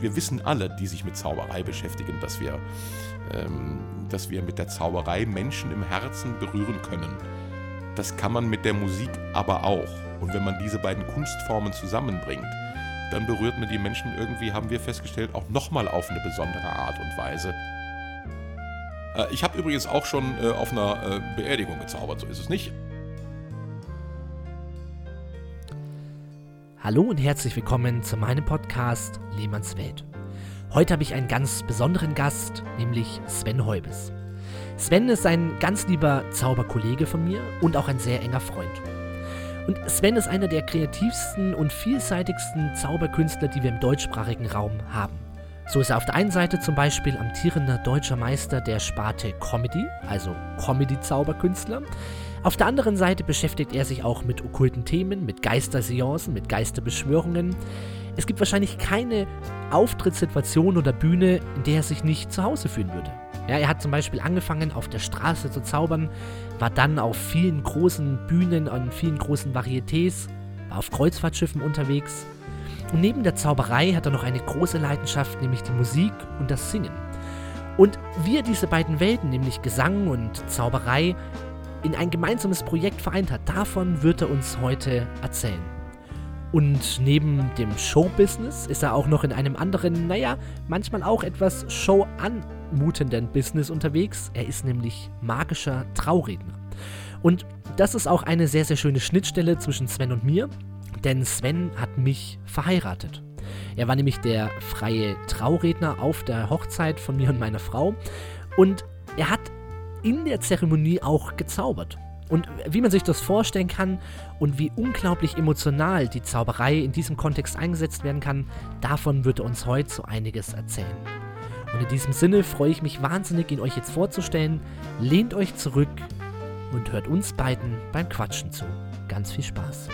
wir wissen alle, die sich mit Zauberei beschäftigen, dass wir, ähm, dass wir mit der Zauberei Menschen im Herzen berühren können. Das kann man mit der Musik aber auch. Und wenn man diese beiden Kunstformen zusammenbringt, dann berührt man die Menschen irgendwie, haben wir festgestellt, auch nochmal auf eine besondere Art und Weise. Äh, ich habe übrigens auch schon äh, auf einer äh, Beerdigung gezaubert, so ist es nicht. Hallo und herzlich willkommen zu meinem Podcast Lehmanns Welt. Heute habe ich einen ganz besonderen Gast, nämlich Sven Heubes. Sven ist ein ganz lieber Zauberkollege von mir und auch ein sehr enger Freund. Und Sven ist einer der kreativsten und vielseitigsten Zauberkünstler, die wir im deutschsprachigen Raum haben. So ist er auf der einen Seite zum Beispiel amtierender deutscher Meister der Sparte Comedy, also Comedy-Zauberkünstler. Auf der anderen Seite beschäftigt er sich auch mit okkulten Themen, mit Geisterseancen, mit Geisterbeschwörungen. Es gibt wahrscheinlich keine Auftrittssituation oder Bühne, in der er sich nicht zu Hause fühlen würde. Ja, er hat zum Beispiel angefangen, auf der Straße zu zaubern, war dann auf vielen großen Bühnen, an vielen großen Varietés, war auf Kreuzfahrtschiffen unterwegs. Und neben der Zauberei hat er noch eine große Leidenschaft, nämlich die Musik und das Singen. Und wie er diese beiden Welten, nämlich Gesang und Zauberei, in ein gemeinsames Projekt vereint hat. Davon wird er uns heute erzählen. Und neben dem Showbusiness ist er auch noch in einem anderen, naja, manchmal auch etwas Show anmutenden Business unterwegs. Er ist nämlich magischer Trauredner. Und das ist auch eine sehr, sehr schöne Schnittstelle zwischen Sven und mir, denn Sven hat mich verheiratet. Er war nämlich der freie Trauredner auf der Hochzeit von mir und meiner Frau. Und er hat in der Zeremonie auch gezaubert. Und wie man sich das vorstellen kann und wie unglaublich emotional die Zauberei in diesem Kontext eingesetzt werden kann, davon wird er uns heute so einiges erzählen. Und in diesem Sinne freue ich mich wahnsinnig, ihn euch jetzt vorzustellen. Lehnt euch zurück und hört uns beiden beim Quatschen zu. Ganz viel Spaß.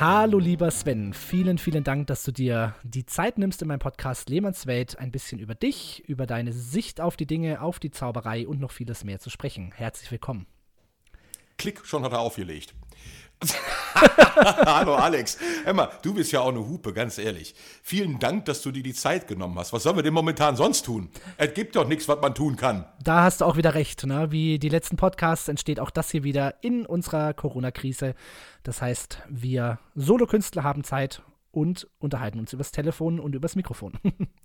Hallo lieber Sven, vielen, vielen Dank, dass du dir die Zeit nimmst, in meinem Podcast Lehmannswelt ein bisschen über dich, über deine Sicht auf die Dinge, auf die Zauberei und noch vieles mehr zu sprechen. Herzlich willkommen. Klick, schon hat er aufgelegt. Hallo Alex. Emma, du bist ja auch eine Hupe, ganz ehrlich. Vielen Dank, dass du dir die Zeit genommen hast. Was sollen wir denn momentan sonst tun? Es gibt doch nichts, was man tun kann. Da hast du auch wieder recht. Ne? Wie die letzten Podcasts entsteht auch das hier wieder in unserer Corona-Krise. Das heißt, wir Solokünstler haben Zeit und unterhalten uns übers Telefon und übers Mikrofon.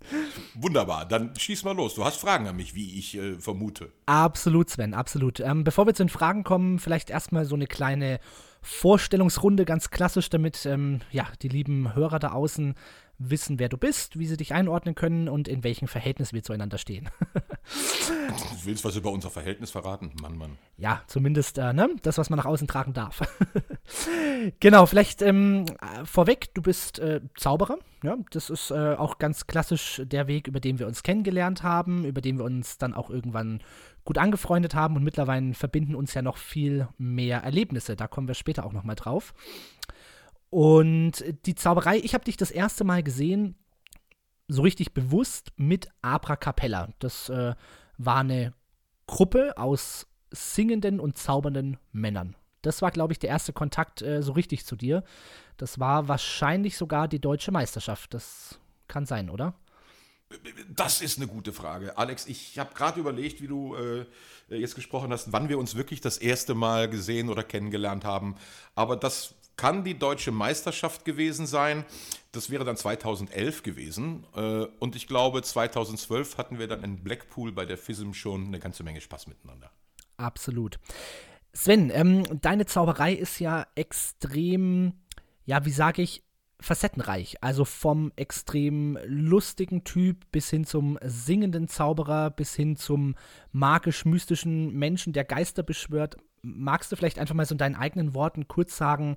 Wunderbar, dann schieß mal los. Du hast Fragen an mich, wie ich äh, vermute. Absolut, Sven, absolut. Ähm, bevor wir zu den Fragen kommen, vielleicht erstmal so eine kleine Vorstellungsrunde, ganz klassisch, damit ähm, ja, die lieben Hörer da außen wissen, wer du bist, wie sie dich einordnen können und in welchem Verhältnis wir zueinander stehen. du willst was über unser Verhältnis verraten? Mann, Mann. Ja, zumindest äh, ne? das, was man nach außen tragen darf. genau, vielleicht ähm, vorweg, du bist äh, Zauberer. Ja? Das ist äh, auch ganz klassisch der Weg, über den wir uns kennengelernt haben, über den wir uns dann auch irgendwann gut angefreundet haben und mittlerweile verbinden uns ja noch viel mehr Erlebnisse. Da kommen wir später auch nochmal drauf. Und die Zauberei, ich habe dich das erste Mal gesehen, so richtig bewusst mit Abra Capella. Das äh, war eine Gruppe aus singenden und zaubernden Männern. Das war, glaube ich, der erste Kontakt äh, so richtig zu dir. Das war wahrscheinlich sogar die deutsche Meisterschaft. Das kann sein, oder? Das ist eine gute Frage. Alex, ich habe gerade überlegt, wie du äh, jetzt gesprochen hast, wann wir uns wirklich das erste Mal gesehen oder kennengelernt haben. Aber das kann die deutsche Meisterschaft gewesen sein. Das wäre dann 2011 gewesen. Äh, und ich glaube, 2012 hatten wir dann in Blackpool bei der FISM schon eine ganze Menge Spaß miteinander. Absolut. Sven, ähm, deine Zauberei ist ja extrem, ja, wie sage ich, facettenreich. Also vom extrem lustigen Typ bis hin zum singenden Zauberer, bis hin zum magisch-mystischen Menschen, der Geister beschwört. Magst du vielleicht einfach mal so in deinen eigenen Worten kurz sagen,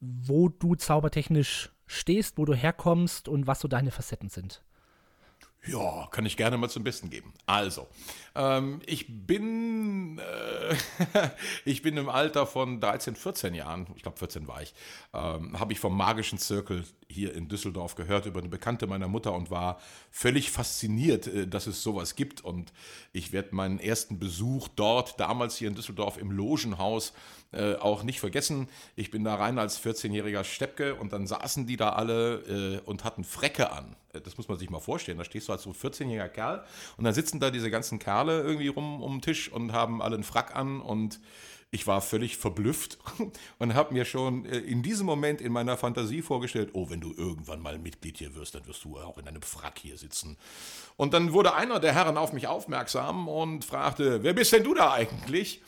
wo du zaubertechnisch stehst, wo du herkommst und was so deine Facetten sind? Ja, kann ich gerne mal zum Besten geben. Also, ähm, ich bin äh, ich bin im Alter von 13, 14 Jahren, ich glaube 14 war ich, ähm, habe ich vom magischen Zirkel hier in Düsseldorf gehört über eine Bekannte meiner Mutter und war völlig fasziniert, äh, dass es sowas gibt. Und ich werde meinen ersten Besuch dort, damals hier in Düsseldorf im Logenhaus, äh, auch nicht vergessen. Ich bin da rein als 14-jähriger Steppke und dann saßen die da alle äh, und hatten Frecke an. Äh, das muss man sich mal vorstellen. Da stehst du als so 14-jähriger Kerl und dann sitzen da diese ganzen Kerle irgendwie rum um den Tisch und haben alle einen Frack an und ich war völlig verblüfft und habe mir schon äh, in diesem Moment in meiner Fantasie vorgestellt, oh, wenn du irgendwann mal Mitglied hier wirst, dann wirst du auch in einem Frack hier sitzen. Und dann wurde einer der Herren auf mich aufmerksam und fragte, wer bist denn du da eigentlich?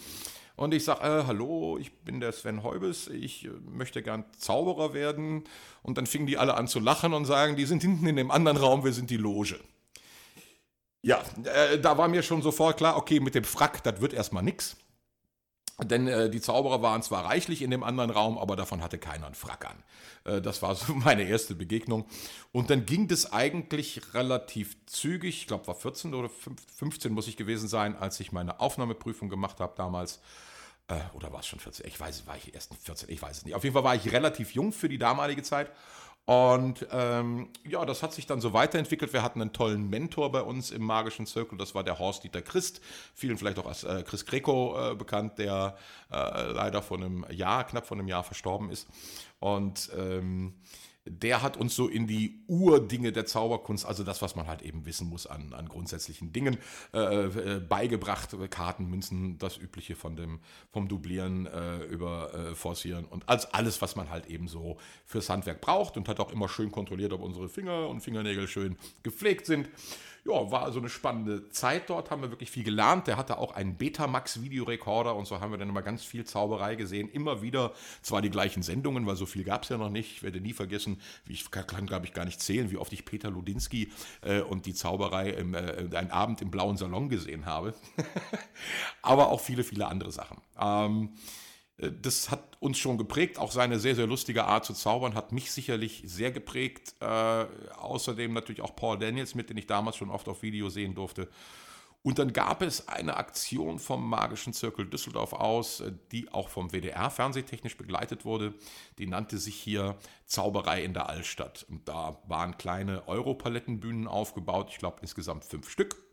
Und ich sage, äh, hallo, ich bin der Sven Heubes, ich äh, möchte gern Zauberer werden. Und dann fingen die alle an zu lachen und sagen, die sind hinten in dem anderen Raum, wir sind die Loge. Ja, äh, da war mir schon sofort klar, okay, mit dem Frack, das wird erstmal nichts. Denn äh, die Zauberer waren zwar reichlich in dem anderen Raum, aber davon hatte keiner einen Frack an. Äh, das war so meine erste Begegnung. Und dann ging das eigentlich relativ zügig. Ich glaube, war 14 oder 15 muss ich gewesen sein, als ich meine Aufnahmeprüfung gemacht habe damals. Äh, oder war es schon 14? Ich weiß, war ich erst 14? Ich weiß es nicht. Auf jeden Fall war ich relativ jung für die damalige Zeit. Und ähm, ja, das hat sich dann so weiterentwickelt. Wir hatten einen tollen Mentor bei uns im magischen Zirkel. Das war der Horst-Dieter Christ, vielen vielleicht auch als äh, Chris Greco äh, bekannt, der äh, leider vor einem Jahr, knapp vor einem Jahr verstorben ist. Und ähm, der hat uns so in die Urdinge der Zauberkunst, also das, was man halt eben wissen muss an, an grundsätzlichen Dingen, äh, äh, beigebracht. Karten, Münzen, das Übliche von dem, vom Dublieren äh, über äh, Forcieren und als alles, was man halt eben so fürs Handwerk braucht und hat auch immer schön kontrolliert, ob unsere Finger und Fingernägel schön gepflegt sind ja, war also eine spannende Zeit dort, haben wir wirklich viel gelernt. Der hatte auch einen Betamax-Videorekorder und so haben wir dann immer ganz viel Zauberei gesehen. Immer wieder, zwar die gleichen Sendungen, weil so viel gab es ja noch nicht. Ich werde nie vergessen, wie ich kann, glaube ich, gar nicht zählen, wie oft ich Peter Ludinski äh, und die Zauberei im, äh, einen Abend im blauen Salon gesehen habe. Aber auch viele, viele andere Sachen. Ähm, äh, das hat uns schon geprägt. Auch seine sehr, sehr lustige Art zu zaubern hat mich sicherlich sehr geprägt. Äh, außerdem natürlich auch Paul Daniels, mit dem ich damals schon oft auf Video sehen durfte. Und dann gab es eine Aktion vom Magischen Zirkel Düsseldorf aus, äh, die auch vom WDR fernsehtechnisch begleitet wurde. Die nannte sich hier Zauberei in der Altstadt. Und da waren kleine Europalettenbühnen aufgebaut, ich glaube insgesamt fünf Stück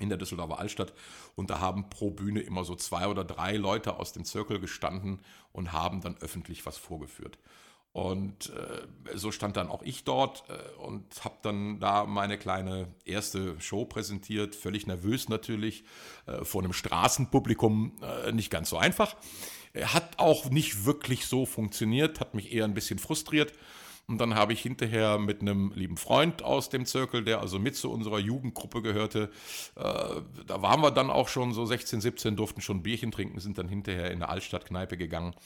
in der Düsseldorfer Altstadt und da haben pro Bühne immer so zwei oder drei Leute aus dem Zirkel gestanden und haben dann öffentlich was vorgeführt. Und äh, so stand dann auch ich dort äh, und habe dann da meine kleine erste Show präsentiert, völlig nervös natürlich, äh, vor einem Straßenpublikum, äh, nicht ganz so einfach. Hat auch nicht wirklich so funktioniert, hat mich eher ein bisschen frustriert. Und dann habe ich hinterher mit einem lieben Freund aus dem Zirkel, der also mit zu unserer Jugendgruppe gehörte, äh, da waren wir dann auch schon so 16, 17, durften schon Bierchen trinken, sind dann hinterher in eine Altstadtkneipe gegangen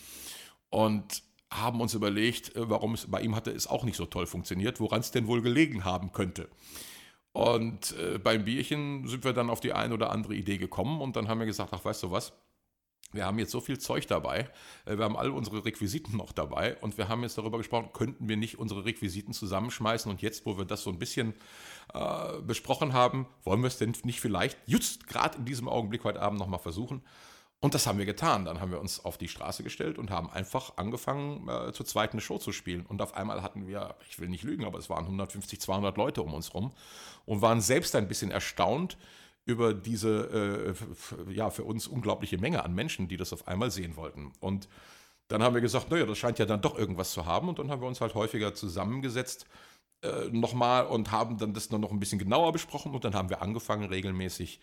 und haben uns überlegt, äh, warum es bei ihm hatte es auch nicht so toll funktioniert, woran es denn wohl gelegen haben könnte. Und äh, beim Bierchen sind wir dann auf die eine oder andere Idee gekommen und dann haben wir gesagt, ach weißt du was, wir haben jetzt so viel Zeug dabei, äh, wir haben all unsere Requisiten noch dabei und wir haben jetzt darüber gesprochen, könnten wir nicht unsere Requisiten zusammenschmeißen und jetzt, wo wir das so ein bisschen äh, besprochen haben, wollen wir es denn nicht vielleicht just gerade in diesem Augenblick heute Abend nochmal versuchen? Und das haben wir getan. Dann haben wir uns auf die Straße gestellt und haben einfach angefangen, äh, zur zweiten Show zu spielen. Und auf einmal hatten wir, ich will nicht lügen, aber es waren 150, 200 Leute um uns rum und waren selbst ein bisschen erstaunt, über diese, äh, ja, für uns unglaubliche Menge an Menschen, die das auf einmal sehen wollten. Und dann haben wir gesagt, naja, das scheint ja dann doch irgendwas zu haben. Und dann haben wir uns halt häufiger zusammengesetzt äh, nochmal und haben dann das noch ein bisschen genauer besprochen. Und dann haben wir angefangen, regelmäßig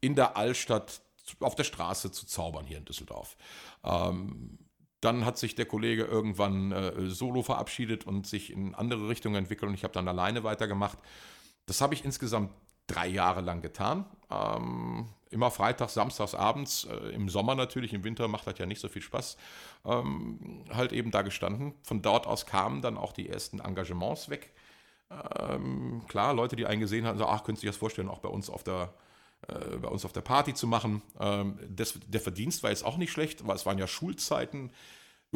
in der Altstadt auf der Straße zu zaubern hier in Düsseldorf. Ähm, dann hat sich der Kollege irgendwann äh, solo verabschiedet und sich in andere Richtungen entwickelt und ich habe dann alleine weitergemacht. Das habe ich insgesamt drei Jahre lang getan. Ähm, immer freitags, samstags, abends, äh, im Sommer natürlich, im Winter macht das ja nicht so viel Spaß. Ähm, halt eben da gestanden. Von dort aus kamen dann auch die ersten Engagements weg. Ähm, klar, Leute, die einen gesehen hatten, so, ach, könntest du dir das vorstellen, auch bei uns auf der, äh, bei uns auf der Party zu machen. Ähm, das, der Verdienst war jetzt auch nicht schlecht, weil es waren ja Schulzeiten.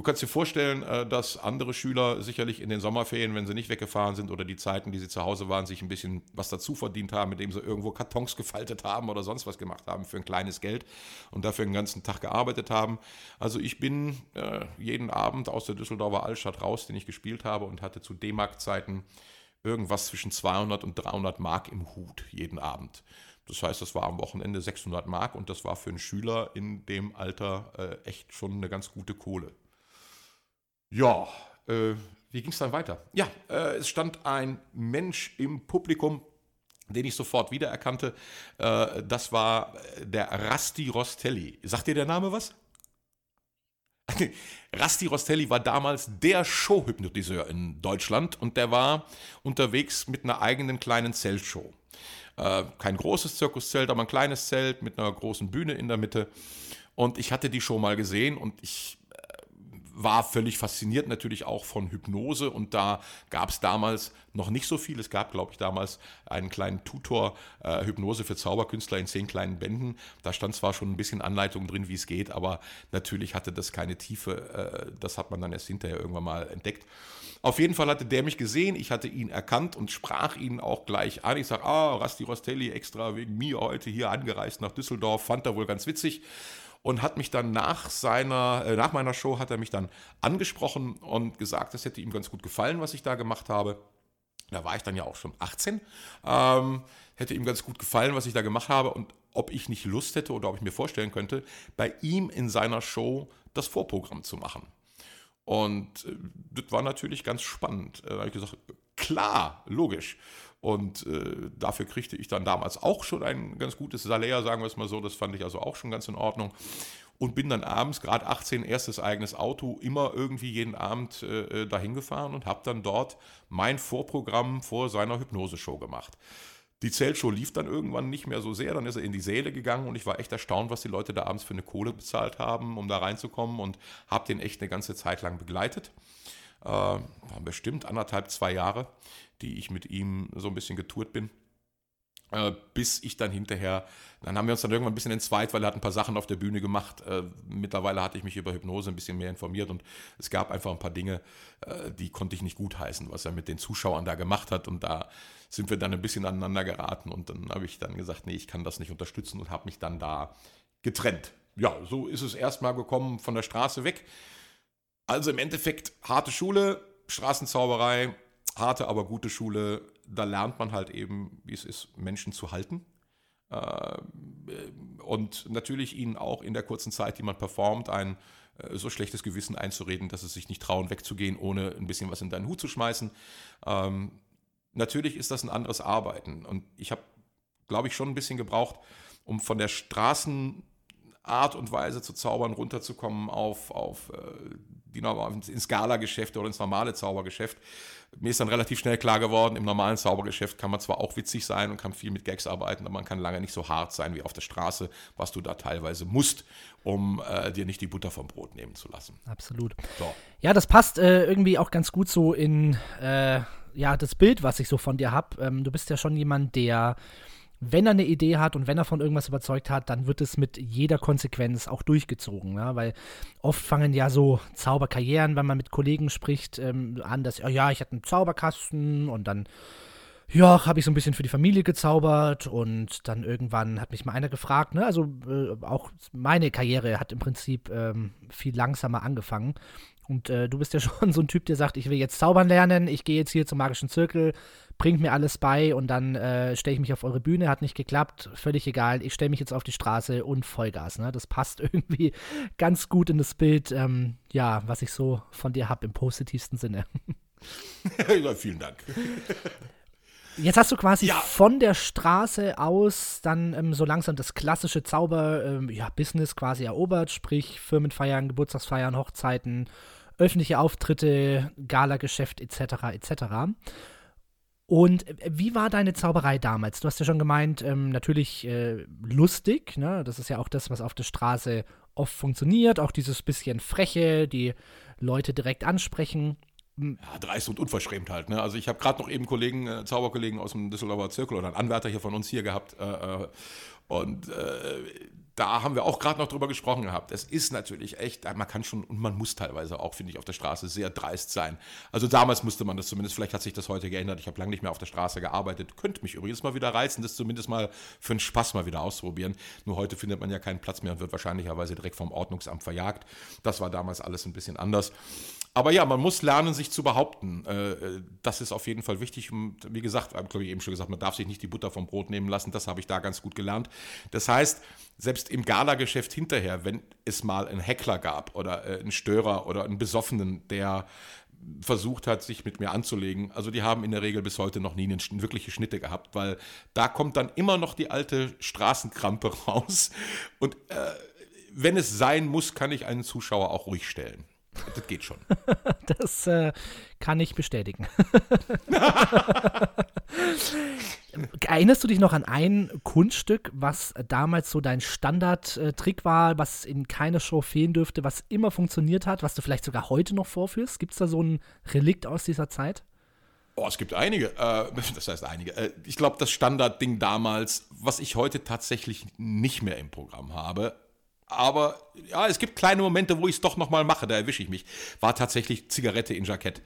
Du kannst dir vorstellen, äh, dass andere Schüler sicherlich in den Sommerferien, wenn sie nicht weggefahren sind oder die Zeiten, die sie zu Hause waren, sich ein bisschen was dazu verdient haben, indem sie irgendwo Kartons gefaltet haben oder sonst was gemacht haben für ein kleines Geld und dafür den ganzen Tag gearbeitet haben. Also ich bin äh, jeden Abend aus der Düsseldorfer Altstadt raus, den ich gespielt habe und hatte zu D-Mark-Zeiten irgendwas zwischen 200 und 300 Mark im Hut jeden Abend. Das heißt, das war am Wochenende 600 Mark und das war für einen Schüler in dem Alter äh, echt schon eine ganz gute Kohle. Ja, äh, wie ging es dann weiter? Ja, äh, es stand ein Mensch im Publikum, den ich sofort wiedererkannte. Äh, das war der Rasti Rostelli. Sagt dir der Name was? Rasti Rostelli war damals der Showhypnotiseur in Deutschland und der war unterwegs mit einer eigenen kleinen Zeltshow. Äh, kein großes Zirkuszelt, aber ein kleines Zelt mit einer großen Bühne in der Mitte. Und ich hatte die Show mal gesehen und ich war völlig fasziniert natürlich auch von Hypnose und da gab es damals noch nicht so viel. Es gab, glaube ich, damals einen kleinen Tutor äh, Hypnose für Zauberkünstler in zehn kleinen Bänden. Da stand zwar schon ein bisschen Anleitung drin, wie es geht, aber natürlich hatte das keine Tiefe. Äh, das hat man dann erst hinterher irgendwann mal entdeckt. Auf jeden Fall hatte der mich gesehen, ich hatte ihn erkannt und sprach ihn auch gleich an. Ich sage, ah, Rasti Rostelli extra wegen mir heute hier angereist nach Düsseldorf, fand er wohl ganz witzig und hat mich dann nach seiner, äh, nach meiner Show hat er mich dann angesprochen und gesagt, das hätte ihm ganz gut gefallen, was ich da gemacht habe. Da war ich dann ja auch schon 18. Ähm, hätte ihm ganz gut gefallen, was ich da gemacht habe und ob ich nicht Lust hätte oder ob ich mir vorstellen könnte, bei ihm in seiner Show das Vorprogramm zu machen. Und äh, das war natürlich ganz spannend. Da habe ich gesagt, klar, logisch. Und äh, dafür kriegte ich dann damals auch schon ein ganz gutes Salär, sagen wir es mal so. Das fand ich also auch schon ganz in Ordnung. Und bin dann abends, gerade 18, erstes eigenes Auto, immer irgendwie jeden Abend äh, äh dahin gefahren und habe dann dort mein Vorprogramm vor seiner Hypnoseshow gemacht. Die Zeltshow lief dann irgendwann nicht mehr so sehr, dann ist er in die Säle gegangen und ich war echt erstaunt, was die Leute da abends für eine Kohle bezahlt haben, um da reinzukommen und habe den echt eine ganze Zeit lang begleitet. Äh, waren bestimmt anderthalb, zwei Jahre die ich mit ihm so ein bisschen getourt bin. Äh, bis ich dann hinterher, dann haben wir uns dann irgendwann ein bisschen entzweit, weil er hat ein paar Sachen auf der Bühne gemacht. Äh, mittlerweile hatte ich mich über Hypnose ein bisschen mehr informiert und es gab einfach ein paar Dinge, die konnte ich nicht gutheißen, was er mit den Zuschauern da gemacht hat und da sind wir dann ein bisschen aneinander geraten und dann habe ich dann gesagt, nee, ich kann das nicht unterstützen und habe mich dann da getrennt. Ja, so ist es erstmal gekommen von der Straße weg. Also im Endeffekt harte Schule, Straßenzauberei, harte, aber gute Schule, da lernt man halt eben, wie es ist, Menschen zu halten. Äh, und natürlich ihnen auch in der kurzen Zeit, die man performt, ein äh, so schlechtes Gewissen einzureden, dass sie sich nicht trauen, wegzugehen, ohne ein bisschen was in deinen Hut zu schmeißen. Ähm, natürlich ist das ein anderes Arbeiten. Und ich habe, glaube ich, schon ein bisschen gebraucht, um von der Straßenart und Weise zu zaubern, runterzukommen auf, auf die, ins Skala-Geschäft oder ins normale Zaubergeschäft mir ist dann relativ schnell klar geworden, im normalen Zaubergeschäft kann man zwar auch witzig sein und kann viel mit Gags arbeiten, aber man kann lange nicht so hart sein wie auf der Straße, was du da teilweise musst, um äh, dir nicht die Butter vom Brot nehmen zu lassen. Absolut. So. Ja, das passt äh, irgendwie auch ganz gut so in äh, ja, das Bild, was ich so von dir habe. Ähm, du bist ja schon jemand, der wenn er eine Idee hat und wenn er von irgendwas überzeugt hat, dann wird es mit jeder Konsequenz auch durchgezogen. Ja? Weil oft fangen ja so Zauberkarrieren, wenn man mit Kollegen spricht, ähm, an, dass, oh ja, ich hatte einen Zauberkasten und dann, ja, habe ich so ein bisschen für die Familie gezaubert und dann irgendwann hat mich mal einer gefragt, ne? also äh, auch meine Karriere hat im Prinzip ähm, viel langsamer angefangen. Und äh, du bist ja schon so ein Typ, der sagt, ich will jetzt zaubern lernen, ich gehe jetzt hier zum magischen Zirkel, bringt mir alles bei und dann äh, stelle ich mich auf eure Bühne, hat nicht geklappt, völlig egal, ich stelle mich jetzt auf die Straße und Vollgas. Ne? Das passt irgendwie ganz gut in das Bild, ähm, ja, was ich so von dir habe im positivsten Sinne. ja, vielen Dank. Jetzt hast du quasi ja. von der Straße aus dann ähm, so langsam das klassische Zauber-Business ähm, ja, quasi erobert, sprich Firmenfeiern, Geburtstagsfeiern, Hochzeiten, öffentliche Auftritte, Galageschäft etc. etc. Und äh, wie war deine Zauberei damals? Du hast ja schon gemeint, ähm, natürlich äh, lustig, ne? Das ist ja auch das, was auf der Straße oft funktioniert. Auch dieses bisschen Freche, die Leute direkt ansprechen. Hm. Ja, dreist und unverschämt halt. Ne? Also ich habe gerade noch eben Kollegen, äh, Zauberkollegen aus dem Düsseldorfer Zirkel oder einen Anwärter hier von uns hier gehabt. Äh, äh und äh, da haben wir auch gerade noch drüber gesprochen gehabt. Es ist natürlich echt, man kann schon und man muss teilweise auch, finde ich, auf der Straße sehr dreist sein. Also damals musste man das zumindest, vielleicht hat sich das heute geändert. Ich habe lange nicht mehr auf der Straße gearbeitet. Könnte mich übrigens mal wieder reizen, das zumindest mal für einen Spaß mal wieder ausprobieren. Nur heute findet man ja keinen Platz mehr und wird wahrscheinlicherweise direkt vom Ordnungsamt verjagt. Das war damals alles ein bisschen anders. Aber ja, man muss lernen, sich zu behaupten. Äh, äh, das ist auf jeden Fall wichtig. Wie gesagt, habe ich eben schon gesagt, man darf sich nicht die Butter vom Brot nehmen lassen. Das habe ich da ganz gut gelernt. Das heißt, selbst im Galageschäft hinterher, wenn es mal einen Heckler gab oder äh, einen Störer oder einen Besoffenen, der versucht hat, sich mit mir anzulegen. Also die haben in der Regel bis heute noch nie eine wirkliche Schnitte gehabt, weil da kommt dann immer noch die alte Straßenkrampe raus. Und äh, wenn es sein muss, kann ich einen Zuschauer auch ruhig stellen. Das geht schon. das äh, kann ich bestätigen. Erinnerst du dich noch an ein Kunststück, was damals so dein Standardtrick war, was in keiner Show fehlen dürfte, was immer funktioniert hat, was du vielleicht sogar heute noch vorführst? Gibt es da so ein Relikt aus dieser Zeit? Oh, es gibt einige. Äh, das heißt einige. Äh, ich glaube, das Standardding damals, was ich heute tatsächlich nicht mehr im Programm habe, aber ja, es gibt kleine Momente, wo ich es doch nochmal mache, da erwische ich mich. War tatsächlich Zigarette in Jackett.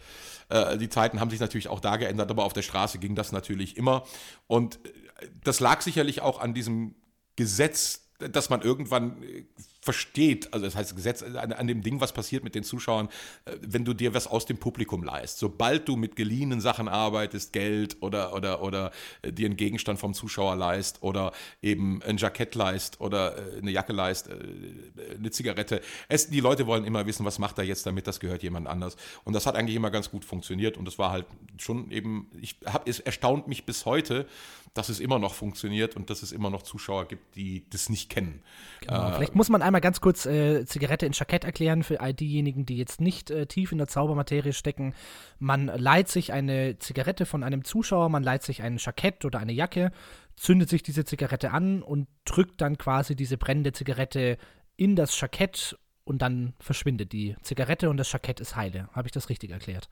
Äh, die Zeiten haben sich natürlich auch da geändert, aber auf der Straße ging das natürlich immer. Und äh, das lag sicherlich auch an diesem Gesetz, dass man irgendwann äh, versteht, also das heißt Gesetz an, an, dem Ding, was passiert mit den Zuschauern, äh, wenn du dir was aus dem Publikum leist. Sobald du mit geliehenen Sachen arbeitest, Geld oder, oder, oder äh, dir einen Gegenstand vom Zuschauer leist oder eben ein Jackett leist oder äh, eine Jacke leist, eine Zigarette. Es, die Leute wollen immer wissen, was macht er jetzt damit, das gehört jemand anders. Und das hat eigentlich immer ganz gut funktioniert und das war halt schon eben, ich habe, es erstaunt mich bis heute, dass es immer noch funktioniert und dass es immer noch Zuschauer gibt, die das nicht kennen. Genau. Äh, Vielleicht muss man einmal ganz kurz äh, Zigarette in Jackett erklären für all diejenigen, die jetzt nicht äh, tief in der Zaubermaterie stecken. Man leiht sich eine Zigarette von einem Zuschauer, man leiht sich ein Jackett oder eine Jacke, zündet sich diese Zigarette an und drückt dann quasi diese brennende Zigarette in das Jackett und dann verschwindet die Zigarette und das Jackett ist heile. Habe ich das richtig erklärt?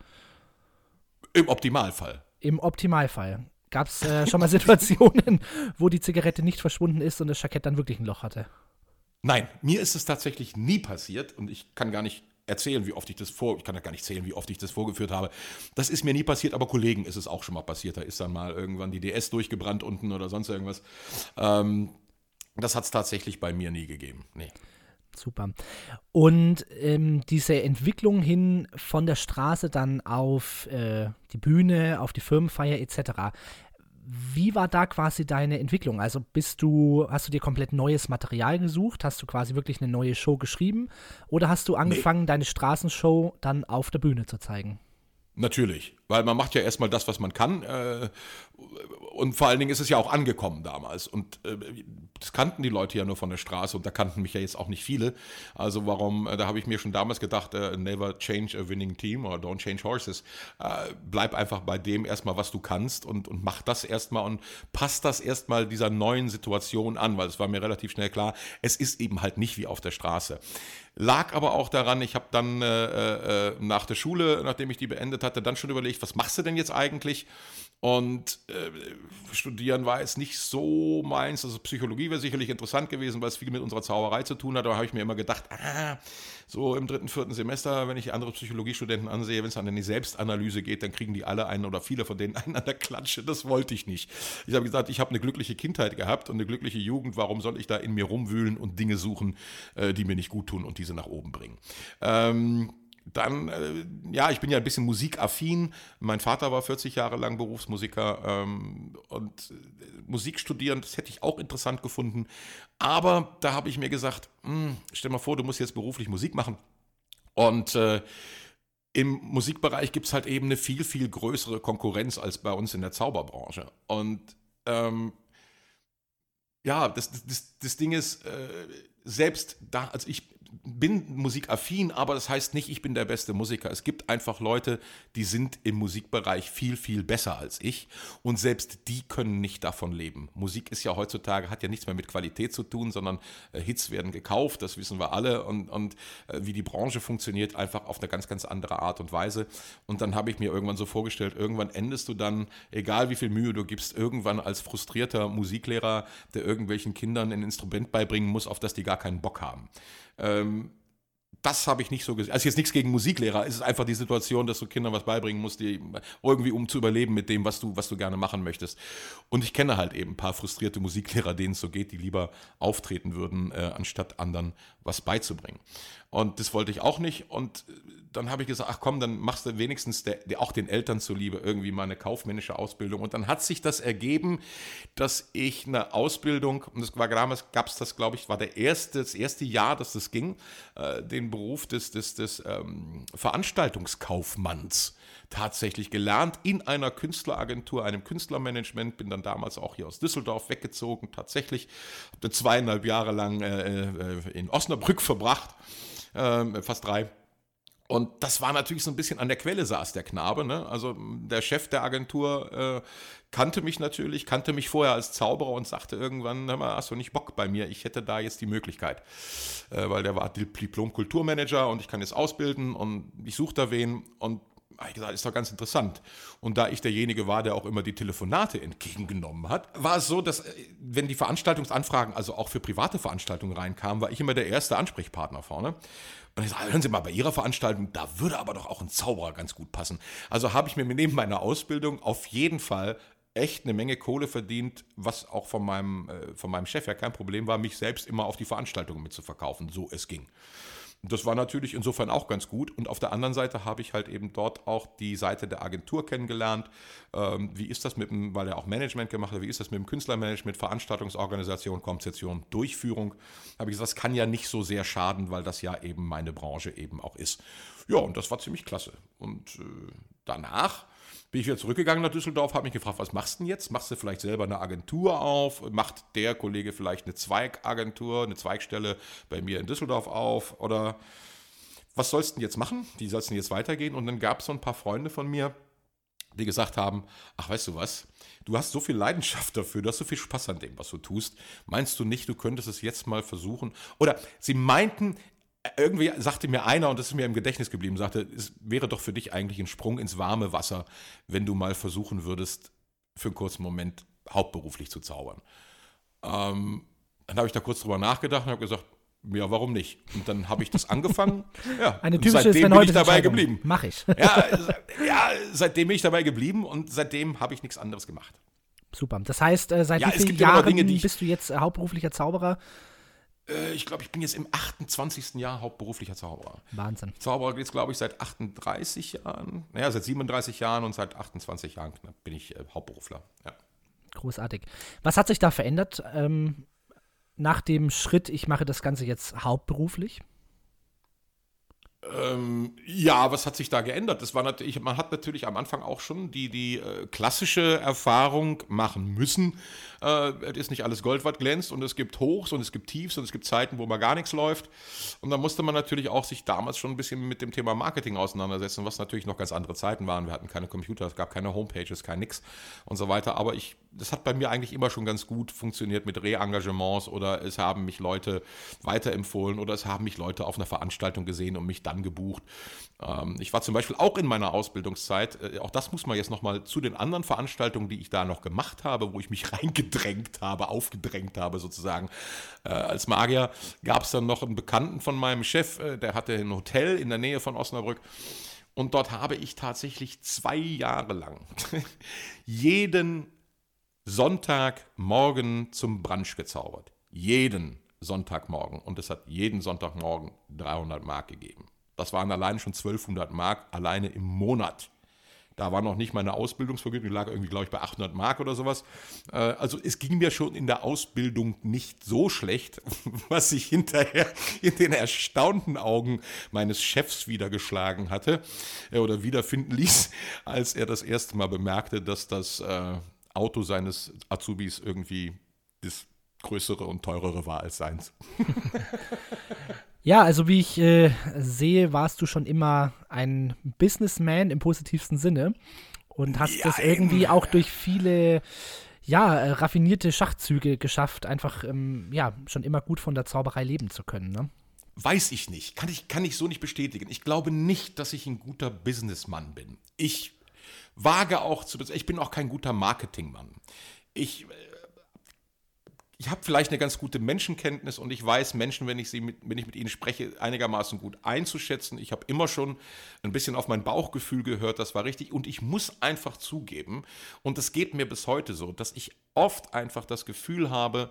Im Optimalfall. Im Optimalfall. Gab es äh, schon mal Situationen, wo die Zigarette nicht verschwunden ist und das Jackett dann wirklich ein Loch hatte? Nein, mir ist es tatsächlich nie passiert und ich kann gar nicht erzählen, wie oft ich das vor, ich kann ja gar nicht zählen, wie oft ich das vorgeführt habe. Das ist mir nie passiert, aber Kollegen ist es auch schon mal passiert. Da ist dann mal irgendwann die DS durchgebrannt unten oder sonst irgendwas. Ähm, das hat es tatsächlich bei mir nie gegeben. Nee. Super. Und ähm, diese Entwicklung hin von der Straße dann auf äh, die Bühne, auf die Firmenfeier etc. Wie war da quasi deine Entwicklung? Also bist du, hast du dir komplett neues Material gesucht? Hast du quasi wirklich eine neue Show geschrieben? Oder hast du angefangen, nee. deine Straßenshow dann auf der Bühne zu zeigen? Natürlich, weil man macht ja erstmal das, was man kann. Äh, und vor allen Dingen ist es ja auch angekommen damals. Und äh, das kannten die Leute ja nur von der Straße und da kannten mich ja jetzt auch nicht viele. Also warum, äh, da habe ich mir schon damals gedacht, never change a winning team oder don't change horses. bleib einfach bei dem erstmal, was du kannst und, und mach das erstmal und passt das erstmal dieser neuen Situation an, weil es war mir relativ schnell klar, es ist eben halt nicht wie auf der Straße. Lag aber auch daran, ich habe dann äh, äh, nach der Schule, nachdem ich die beendet hatte, dann schon überlegt, was machst du denn jetzt eigentlich? Und äh, studieren war jetzt nicht so meins. Also Psychologie wäre sicherlich interessant gewesen, weil es viel mit unserer Zauberei zu tun hat. Da habe ich mir immer gedacht, ah, so im dritten, vierten Semester, wenn ich andere Psychologiestudenten ansehe, wenn es an die Selbstanalyse geht, dann kriegen die alle einen oder viele von denen einen an der Klatsche. Das wollte ich nicht. Ich habe gesagt, ich habe eine glückliche Kindheit gehabt und eine glückliche Jugend. Warum soll ich da in mir rumwühlen und Dinge suchen, äh, die mir nicht gut tun und diese nach oben bringen? Ähm, dann, äh, ja, ich bin ja ein bisschen musikaffin. Mein Vater war 40 Jahre lang Berufsmusiker ähm, und äh, Musik studieren, das hätte ich auch interessant gefunden. Aber da habe ich mir gesagt, mh, hm, stell mal vor, du musst jetzt beruflich Musik machen. Und äh, im Musikbereich gibt es halt eben eine viel, viel größere Konkurrenz als bei uns in der Zauberbranche. Und ähm, ja, das, das, das Ding ist, äh, selbst da, also ich bin musikaffin, aber das heißt nicht, ich bin der beste Musiker. Es gibt einfach Leute, die sind im Musikbereich viel, viel besser als ich und selbst die können nicht davon leben. Musik ist ja heutzutage, hat ja nichts mehr mit Qualität zu tun, sondern äh, Hits werden gekauft, das wissen wir alle und, und äh, wie die Branche funktioniert, einfach auf eine ganz, ganz andere Art und Weise. Und dann habe ich mir irgendwann so vorgestellt, irgendwann endest du dann, egal wie viel Mühe du gibst, irgendwann als frustrierter Musiklehrer, der irgendwelchen Kindern ein Instrument beibringen muss, auf das die gar keinen Bock haben. Ähm, das habe ich nicht so gesehen. Also jetzt nichts gegen Musiklehrer, es ist einfach die Situation, dass du Kindern was beibringen musst, die irgendwie um zu überleben mit dem, was du, was du gerne machen möchtest. Und ich kenne halt eben ein paar frustrierte Musiklehrer, denen es so geht, die lieber auftreten würden, äh, anstatt anderen was beizubringen. Und das wollte ich auch nicht. Und dann habe ich gesagt, ach komm, dann machst du wenigstens der, der, auch den Eltern zuliebe irgendwie mal eine kaufmännische Ausbildung. Und dann hat sich das ergeben, dass ich eine Ausbildung, und das war damals, gab es das, glaube ich, war der erste, das erste Jahr, dass das ging, äh, den Beruf des, des, des ähm, Veranstaltungskaufmanns tatsächlich gelernt in einer Künstleragentur, einem Künstlermanagement, bin dann damals auch hier aus Düsseldorf weggezogen, tatsächlich, habe zweieinhalb Jahre lang äh, äh in Osnabrück verbracht, äh, fast drei und das war natürlich so ein bisschen an der Quelle saß der Knabe. Ne? Also der Chef der Agentur äh, kannte mich natürlich, kannte mich vorher als Zauberer und sagte irgendwann, hör mal, hast du nicht Bock bei mir? Ich hätte da jetzt die Möglichkeit. Äh, weil der war Diplom-Kulturmanager und ich kann jetzt ausbilden und ich suche da wen. Und habe ich gesagt, ist doch ganz interessant. Und da ich derjenige war, der auch immer die Telefonate entgegengenommen hat, war es so, dass äh, wenn die Veranstaltungsanfragen, also auch für private Veranstaltungen reinkamen, war ich immer der erste Ansprechpartner vorne. Und ich sage, hören Sie mal, bei Ihrer Veranstaltung, da würde aber doch auch ein Zauberer ganz gut passen. Also habe ich mir neben meiner Ausbildung auf jeden Fall echt eine Menge Kohle verdient, was auch von meinem, äh, von meinem Chef ja kein Problem war, mich selbst immer auf die Veranstaltungen mitzuverkaufen, so es ging. Das war natürlich insofern auch ganz gut. Und auf der anderen Seite habe ich halt eben dort auch die Seite der Agentur kennengelernt. Ähm, wie ist das mit dem, weil er auch Management gemacht hat, wie ist das mit dem Künstlermanagement, Veranstaltungsorganisation, Konzeption, Durchführung? Habe ich gesagt, das kann ja nicht so sehr schaden, weil das ja eben meine Branche eben auch ist. Ja, und das war ziemlich klasse. Und äh, danach bin ich wieder zurückgegangen nach Düsseldorf, habe mich gefragt, was machst du denn jetzt? Machst du vielleicht selber eine Agentur auf? Macht der Kollege vielleicht eine Zweigagentur, eine Zweigstelle bei mir in Düsseldorf auf? Oder was sollst du denn jetzt machen? Wie sollst du denn jetzt weitergehen? Und dann gab es so ein paar Freunde von mir, die gesagt haben, ach weißt du was, du hast so viel Leidenschaft dafür, du hast so viel Spaß an dem, was du tust. Meinst du nicht, du könntest es jetzt mal versuchen? Oder sie meinten, irgendwie sagte mir einer, und das ist mir im Gedächtnis geblieben, sagte, es wäre doch für dich eigentlich ein Sprung ins warme Wasser, wenn du mal versuchen würdest, für einen kurzen Moment hauptberuflich zu zaubern. Ähm, dann habe ich da kurz drüber nachgedacht und habe gesagt, ja, warum nicht? Und dann habe ich das angefangen. Ja, Eine typische seitdem bin ich dabei geblieben. Mach ich. ja, ja, seitdem bin ich dabei geblieben und seitdem habe ich nichts anderes gemacht. Super. Das heißt, äh, seit ja, wie vielen Jahren Dinge, bist du jetzt äh, hauptberuflicher Zauberer? Äh, ich glaube, ich bin jetzt im 28. Jahr hauptberuflicher Zauberer. Wahnsinn. Zauberer geht es, glaube ich, seit 38 Jahren. Naja, seit 37 Jahren und seit 28 Jahren bin ich äh, Hauptberufler. Ja. Großartig. Was hat sich da verändert ähm, nach dem Schritt, ich mache das Ganze jetzt hauptberuflich? Ähm, ja, was hat sich da geändert? Das war natürlich, man hat natürlich am Anfang auch schon die, die äh, klassische Erfahrung machen müssen. Äh, es ist nicht alles Gold, was glänzt und es gibt Hochs und es gibt Tiefs und es gibt Zeiten, wo mal gar nichts läuft. Und da musste man natürlich auch sich damals schon ein bisschen mit dem Thema Marketing auseinandersetzen, was natürlich noch ganz andere Zeiten waren. Wir hatten keine Computer, es gab keine Homepages, kein nix und so weiter. Aber ich, das hat bei mir eigentlich immer schon ganz gut funktioniert mit Re-Engagements oder es haben mich Leute weiterempfohlen oder es haben mich Leute auf einer Veranstaltung gesehen und mich dann gebucht. Ähm, ich war zum Beispiel auch in meiner Ausbildungszeit, äh, auch das muss man jetzt nochmal zu den anderen Veranstaltungen, die ich da noch gemacht habe, wo ich mich reingedrängt habe, aufgedrängt habe sozusagen. Äh, als Magier gab es dann noch einen Bekannten von meinem Chef, äh, der hatte ein Hotel in der Nähe von Osnabrück. Und dort habe ich tatsächlich zwei Jahre lang jeden Sonntagmorgen zum Brunch gezaubert. Jeden Sonntagmorgen. Und es hat jeden Sonntagmorgen 300 Mark gegeben. Das waren allein schon 1200 Mark alleine im Monat. Da war noch nicht meine Ausbildungsvergütung, die lag irgendwie, glaube ich, bei 800 Mark oder sowas. Äh, also es ging mir schon in der Ausbildung nicht so schlecht, was sich hinterher in den erstaunten Augen meines Chefs wiedergeschlagen hatte äh, oder wiederfinden ließ, als er das erste Mal bemerkte, dass das äh, Auto seines Azubis irgendwie das größere und teurere war als seins. Ja, also wie ich äh, sehe, warst du schon immer ein Businessman im positivsten Sinne und hast ja, das irgendwie auch durch viele ja, äh, raffinierte Schachzüge geschafft, einfach ähm, ja, schon immer gut von der Zauberei leben zu können. Ne? Weiß ich nicht. Kann ich, kann ich so nicht bestätigen. Ich glaube nicht, dass ich ein guter Businessmann bin. Ich wage auch zu. Ich bin auch kein guter Marketingmann. Ich. Äh, ich habe vielleicht eine ganz gute Menschenkenntnis und ich weiß Menschen, wenn ich, sie mit, wenn ich mit ihnen spreche, einigermaßen gut einzuschätzen. Ich habe immer schon ein bisschen auf mein Bauchgefühl gehört, das war richtig. Und ich muss einfach zugeben, und es geht mir bis heute so, dass ich oft einfach das Gefühl habe,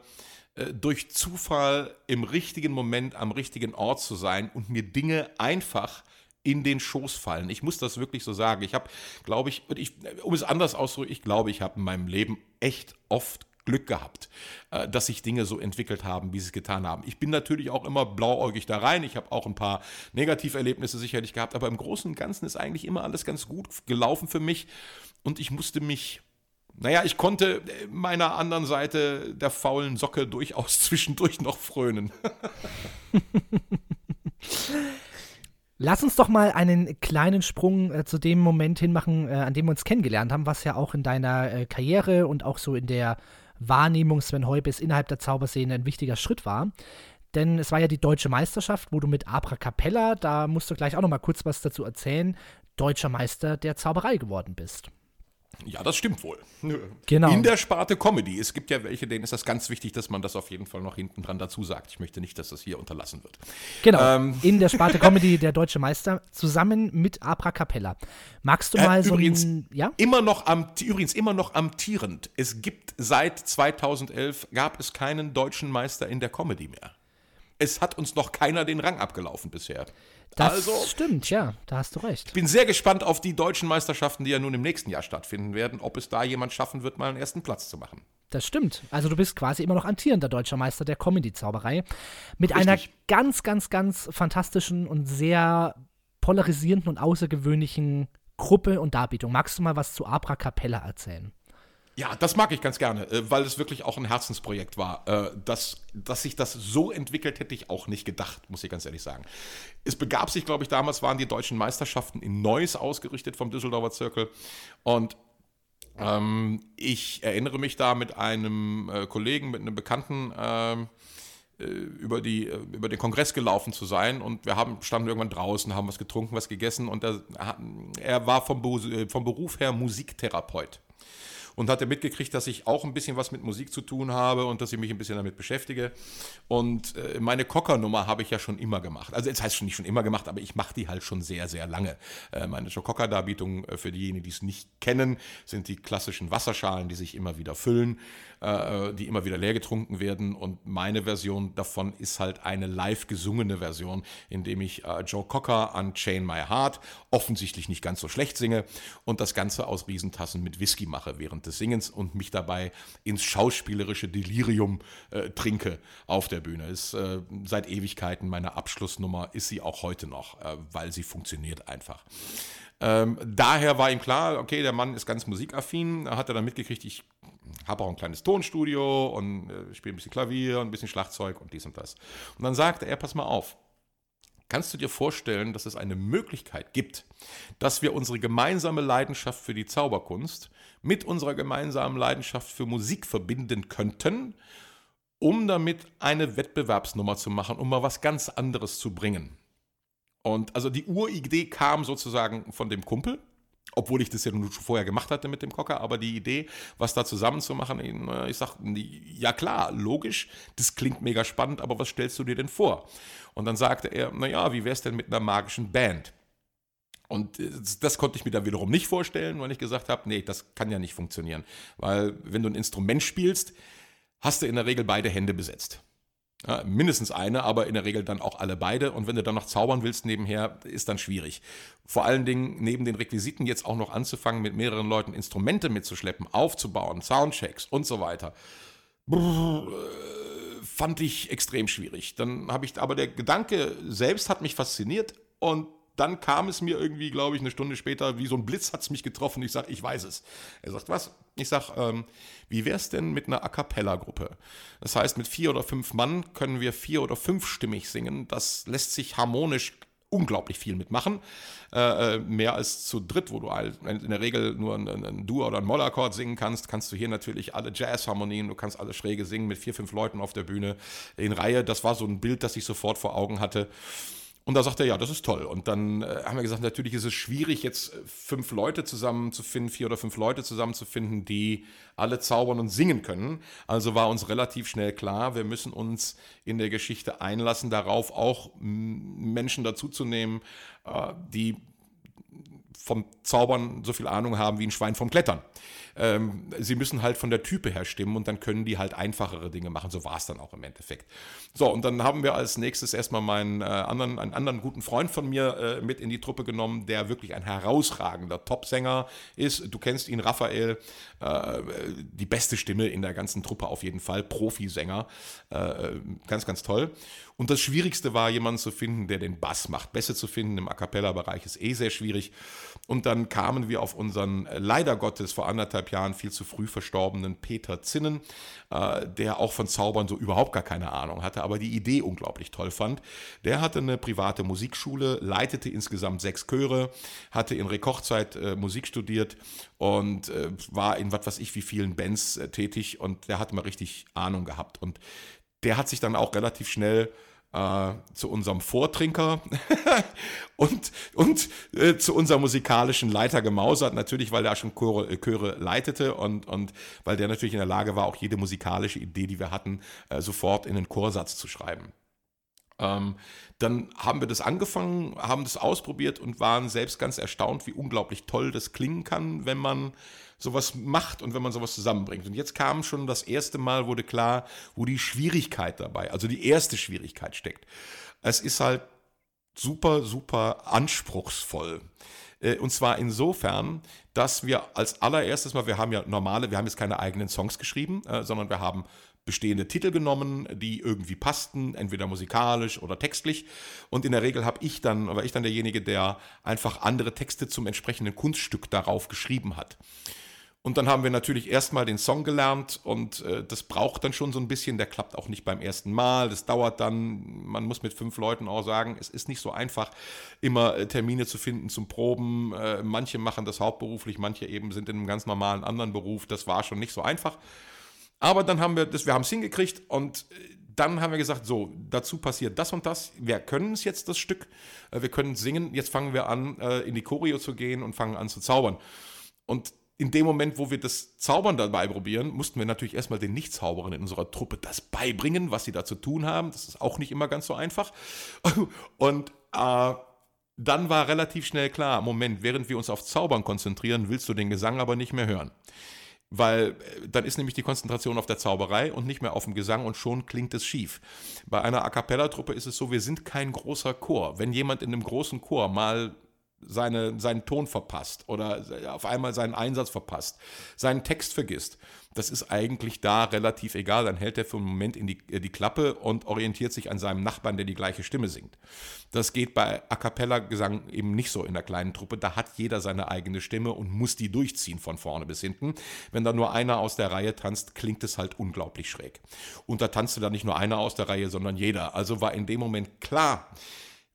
äh, durch Zufall im richtigen Moment am richtigen Ort zu sein und mir Dinge einfach in den Schoß fallen. Ich muss das wirklich so sagen. Ich habe, glaube ich, ich, um es anders auszudrücken, ich glaube, ich habe in meinem Leben echt oft Glück gehabt, äh, dass sich Dinge so entwickelt haben, wie sie es getan haben. Ich bin natürlich auch immer blauäugig da rein. Ich habe auch ein paar Negativerlebnisse sicherlich gehabt, aber im Großen und Ganzen ist eigentlich immer alles ganz gut gelaufen für mich und ich musste mich naja, ich konnte meiner anderen Seite der faulen Socke durchaus zwischendurch noch frönen. Lass uns doch mal einen kleinen Sprung äh, zu dem Moment hinmachen, äh, an dem wir uns kennengelernt haben, was ja auch in deiner äh, Karriere und auch so in der Wahrnehmung Sven Heubes innerhalb der Zauberszene ein wichtiger Schritt war. Denn es war ja die deutsche Meisterschaft, wo du mit Abra Capella, da musst du gleich auch noch mal kurz was dazu erzählen, deutscher Meister der Zauberei geworden bist. Ja, das stimmt wohl. Genau. In der Sparte Comedy. Es gibt ja welche, denen ist das ganz wichtig, dass man das auf jeden Fall noch hinten dran dazu sagt. Ich möchte nicht, dass das hier unterlassen wird. Genau. Ähm. In der Sparte Comedy der Deutsche Meister zusammen mit Abra Capella. Magst du äh, mal so übrigens, ein, ja? Immer noch am, übrigens immer noch amtierend. Es gibt seit 2011 gab es keinen deutschen Meister in der Comedy mehr. Es hat uns noch keiner den Rang abgelaufen bisher. Das also, stimmt, ja, da hast du recht. Ich bin sehr gespannt auf die deutschen Meisterschaften, die ja nun im nächsten Jahr stattfinden werden, ob es da jemand schaffen wird, mal einen ersten Platz zu machen. Das stimmt. Also du bist quasi immer noch amtierender deutscher Meister der Comedy-Zauberei. Mit Richtig. einer ganz, ganz, ganz fantastischen und sehr polarisierenden und außergewöhnlichen Gruppe und Darbietung. Magst du mal was zu Abra Capella erzählen? Ja, das mag ich ganz gerne, äh, weil es wirklich auch ein Herzensprojekt war. Äh, dass, dass sich das so entwickelt, hätte ich auch nicht gedacht, muss ich ganz ehrlich sagen. Es begab sich, glaube ich, damals waren die deutschen Meisterschaften in Neuss ausgerichtet vom Düsseldorfer Zirkel. Und ähm, ich erinnere mich da mit einem äh, Kollegen, mit einem Bekannten, ähm, äh, über, die, über den Kongress gelaufen zu sein und wir haben, standen irgendwann draußen, haben was getrunken, was gegessen und er, er war vom, vom Beruf her Musiktherapeut und hat er mitgekriegt, dass ich auch ein bisschen was mit Musik zu tun habe und dass ich mich ein bisschen damit beschäftige. Und äh, meine Cocker-Nummer habe ich ja schon immer gemacht. Also, das heißt schon nicht schon immer gemacht, aber ich mache die halt schon sehr, sehr lange. Äh, meine Cocker-Darbietung, äh, für diejenigen, die es nicht kennen, sind die klassischen Wasserschalen, die sich immer wieder füllen, äh, die immer wieder leer getrunken werden. Und meine Version davon ist halt eine live gesungene Version, in dem ich äh, Joe Cocker an Chain My Heart offensichtlich nicht ganz so schlecht singe und das Ganze aus Riesentassen mit Whisky mache während des Singens und mich dabei ins schauspielerische Delirium äh, trinke auf der Bühne. Ist äh, seit Ewigkeiten meine Abschlussnummer, ist sie auch heute noch, äh, weil sie funktioniert einfach. Ähm, daher war ihm klar, okay, der Mann ist ganz musikaffin, hat er dann mitgekriegt, ich habe auch ein kleines Tonstudio und äh, spiele ein bisschen Klavier und ein bisschen Schlagzeug und dies und das. Und dann sagte er, pass mal auf, Kannst du dir vorstellen, dass es eine Möglichkeit gibt, dass wir unsere gemeinsame Leidenschaft für die Zauberkunst mit unserer gemeinsamen Leidenschaft für Musik verbinden könnten, um damit eine Wettbewerbsnummer zu machen, um mal was ganz anderes zu bringen? Und also die Uridee kam sozusagen von dem Kumpel, obwohl ich das ja schon vorher gemacht hatte mit dem Cocker, aber die Idee, was da zusammen zu machen, ich sag, ja klar, logisch, das klingt mega spannend, aber was stellst du dir denn vor? Und dann sagte er, naja, wie wäre es denn mit einer magischen Band? Und äh, das konnte ich mir dann wiederum nicht vorstellen, weil ich gesagt habe, nee, das kann ja nicht funktionieren. Weil wenn du ein Instrument spielst, hast du in der Regel beide Hände besetzt. Ja, mindestens eine, aber in der Regel dann auch alle beide. Und wenn du dann noch zaubern willst nebenher, ist dann schwierig. Vor allen Dingen neben den Requisiten jetzt auch noch anzufangen, mit mehreren Leuten Instrumente mitzuschleppen, aufzubauen, Soundchecks und so weiter. Brrr, fand ich extrem schwierig. Dann habe ich, aber der Gedanke selbst hat mich fasziniert und dann kam es mir irgendwie, glaube ich, eine Stunde später, wie so ein Blitz hat es mich getroffen. Ich sage, ich weiß es. Er sagt, was? Ich sage, ähm, wie wäre es denn mit einer A Cappella-Gruppe? Das heißt, mit vier oder fünf Mann können wir vier- oder fünfstimmig singen. Das lässt sich harmonisch unglaublich viel mitmachen. Äh, äh mehr als zu dritt, wo du in der Regel nur einen, einen Dur- oder einen Mollakkord singen kannst, kannst du hier natürlich alle Jazz-Harmonien, du kannst alle Schräge singen mit vier, fünf Leuten auf der Bühne in Reihe. Das war so ein Bild, das ich sofort vor Augen hatte. Und da sagt er, ja, das ist toll. Und dann äh, haben wir gesagt, natürlich ist es schwierig, jetzt fünf Leute zusammenzufinden, vier oder fünf Leute zusammenzufinden, die alle zaubern und singen können. Also war uns relativ schnell klar, wir müssen uns in der Geschichte einlassen, darauf auch Menschen dazuzunehmen, äh, die vom Zaubern so viel Ahnung haben wie ein Schwein vom Klettern. Ähm, sie müssen halt von der Type her stimmen und dann können die halt einfachere Dinge machen. So war es dann auch im Endeffekt. So, und dann haben wir als nächstes erstmal meinen äh, anderen, einen anderen guten Freund von mir äh, mit in die Truppe genommen, der wirklich ein herausragender Topsänger ist. Du kennst ihn, Raphael, äh, die beste Stimme in der ganzen Truppe auf jeden Fall, Profisänger. Äh, ganz, ganz toll. Und das Schwierigste war, jemanden zu finden, der den Bass macht. Bässe zu finden im A Cappella-Bereich ist eh sehr schwierig. Und dann kamen wir auf unseren äh, leider Gottes vor anderthalb Jahren viel zu früh verstorbenen Peter Zinnen, äh, der auch von Zaubern so überhaupt gar keine Ahnung hatte, aber die Idee unglaublich toll fand. Der hatte eine private Musikschule, leitete insgesamt sechs Chöre, hatte in Rekordzeit äh, Musik studiert und äh, war in was weiß ich wie vielen Bands äh, tätig und der hat mal richtig Ahnung gehabt. Und der hat sich dann auch relativ schnell äh, zu unserem Vortrinker und, und äh, zu unserem musikalischen Leiter gemausert. Natürlich, weil er schon Chöre, äh, Chöre leitete und, und weil der natürlich in der Lage war, auch jede musikalische Idee, die wir hatten, äh, sofort in den Chorsatz zu schreiben. Ähm, dann haben wir das angefangen, haben das ausprobiert und waren selbst ganz erstaunt, wie unglaublich toll das klingen kann, wenn man sowas macht und wenn man sowas zusammenbringt. Und jetzt kam schon das erste Mal, wurde klar, wo die Schwierigkeit dabei, also die erste Schwierigkeit steckt. Es ist halt super, super anspruchsvoll. Äh, und zwar insofern, dass wir als allererstes mal, wir haben ja normale, wir haben jetzt keine eigenen Songs geschrieben, äh, sondern wir haben bestehende Titel genommen, die irgendwie passten, entweder musikalisch oder textlich. Und in der Regel habe ich dann, war ich dann derjenige, der einfach andere Texte zum entsprechenden Kunststück darauf geschrieben hat. Und dann haben wir natürlich erstmal den Song gelernt und äh, das braucht dann schon so ein bisschen. Der klappt auch nicht beim ersten Mal. Das dauert dann. Man muss mit fünf Leuten auch sagen, es ist nicht so einfach, immer äh, Termine zu finden zum Proben. Äh, manche machen das hauptberuflich, manche eben sind in einem ganz normalen anderen Beruf. Das war schon nicht so einfach. Aber dann haben wir das, wir haben es hingekriegt und äh, dann haben wir gesagt, so, dazu passiert das und das. Wir können es jetzt, das Stück. Äh, wir können singen. Jetzt fangen wir an, in die Choreo zu gehen und fangen an zu zaubern. Und in dem Moment, wo wir das Zaubern dabei probieren, mussten wir natürlich erstmal den Nichtzauberern in unserer Truppe das beibringen, was sie da zu tun haben. Das ist auch nicht immer ganz so einfach. Und äh, dann war relativ schnell klar, Moment, während wir uns auf Zaubern konzentrieren, willst du den Gesang aber nicht mehr hören. Weil äh, dann ist nämlich die Konzentration auf der Zauberei und nicht mehr auf dem Gesang und schon klingt es schief. Bei einer A cappella-Truppe ist es so, wir sind kein großer Chor. Wenn jemand in einem großen Chor mal seine, seinen Ton verpasst oder auf einmal seinen Einsatz verpasst, seinen Text vergisst. Das ist eigentlich da relativ egal. Dann hält er für einen Moment in die, äh, die Klappe und orientiert sich an seinem Nachbarn, der die gleiche Stimme singt. Das geht bei A Cappella-Gesang eben nicht so in der kleinen Truppe. Da hat jeder seine eigene Stimme und muss die durchziehen von vorne bis hinten. Wenn da nur einer aus der Reihe tanzt, klingt es halt unglaublich schräg. Und da tanzte da nicht nur einer aus der Reihe, sondern jeder. Also war in dem Moment klar,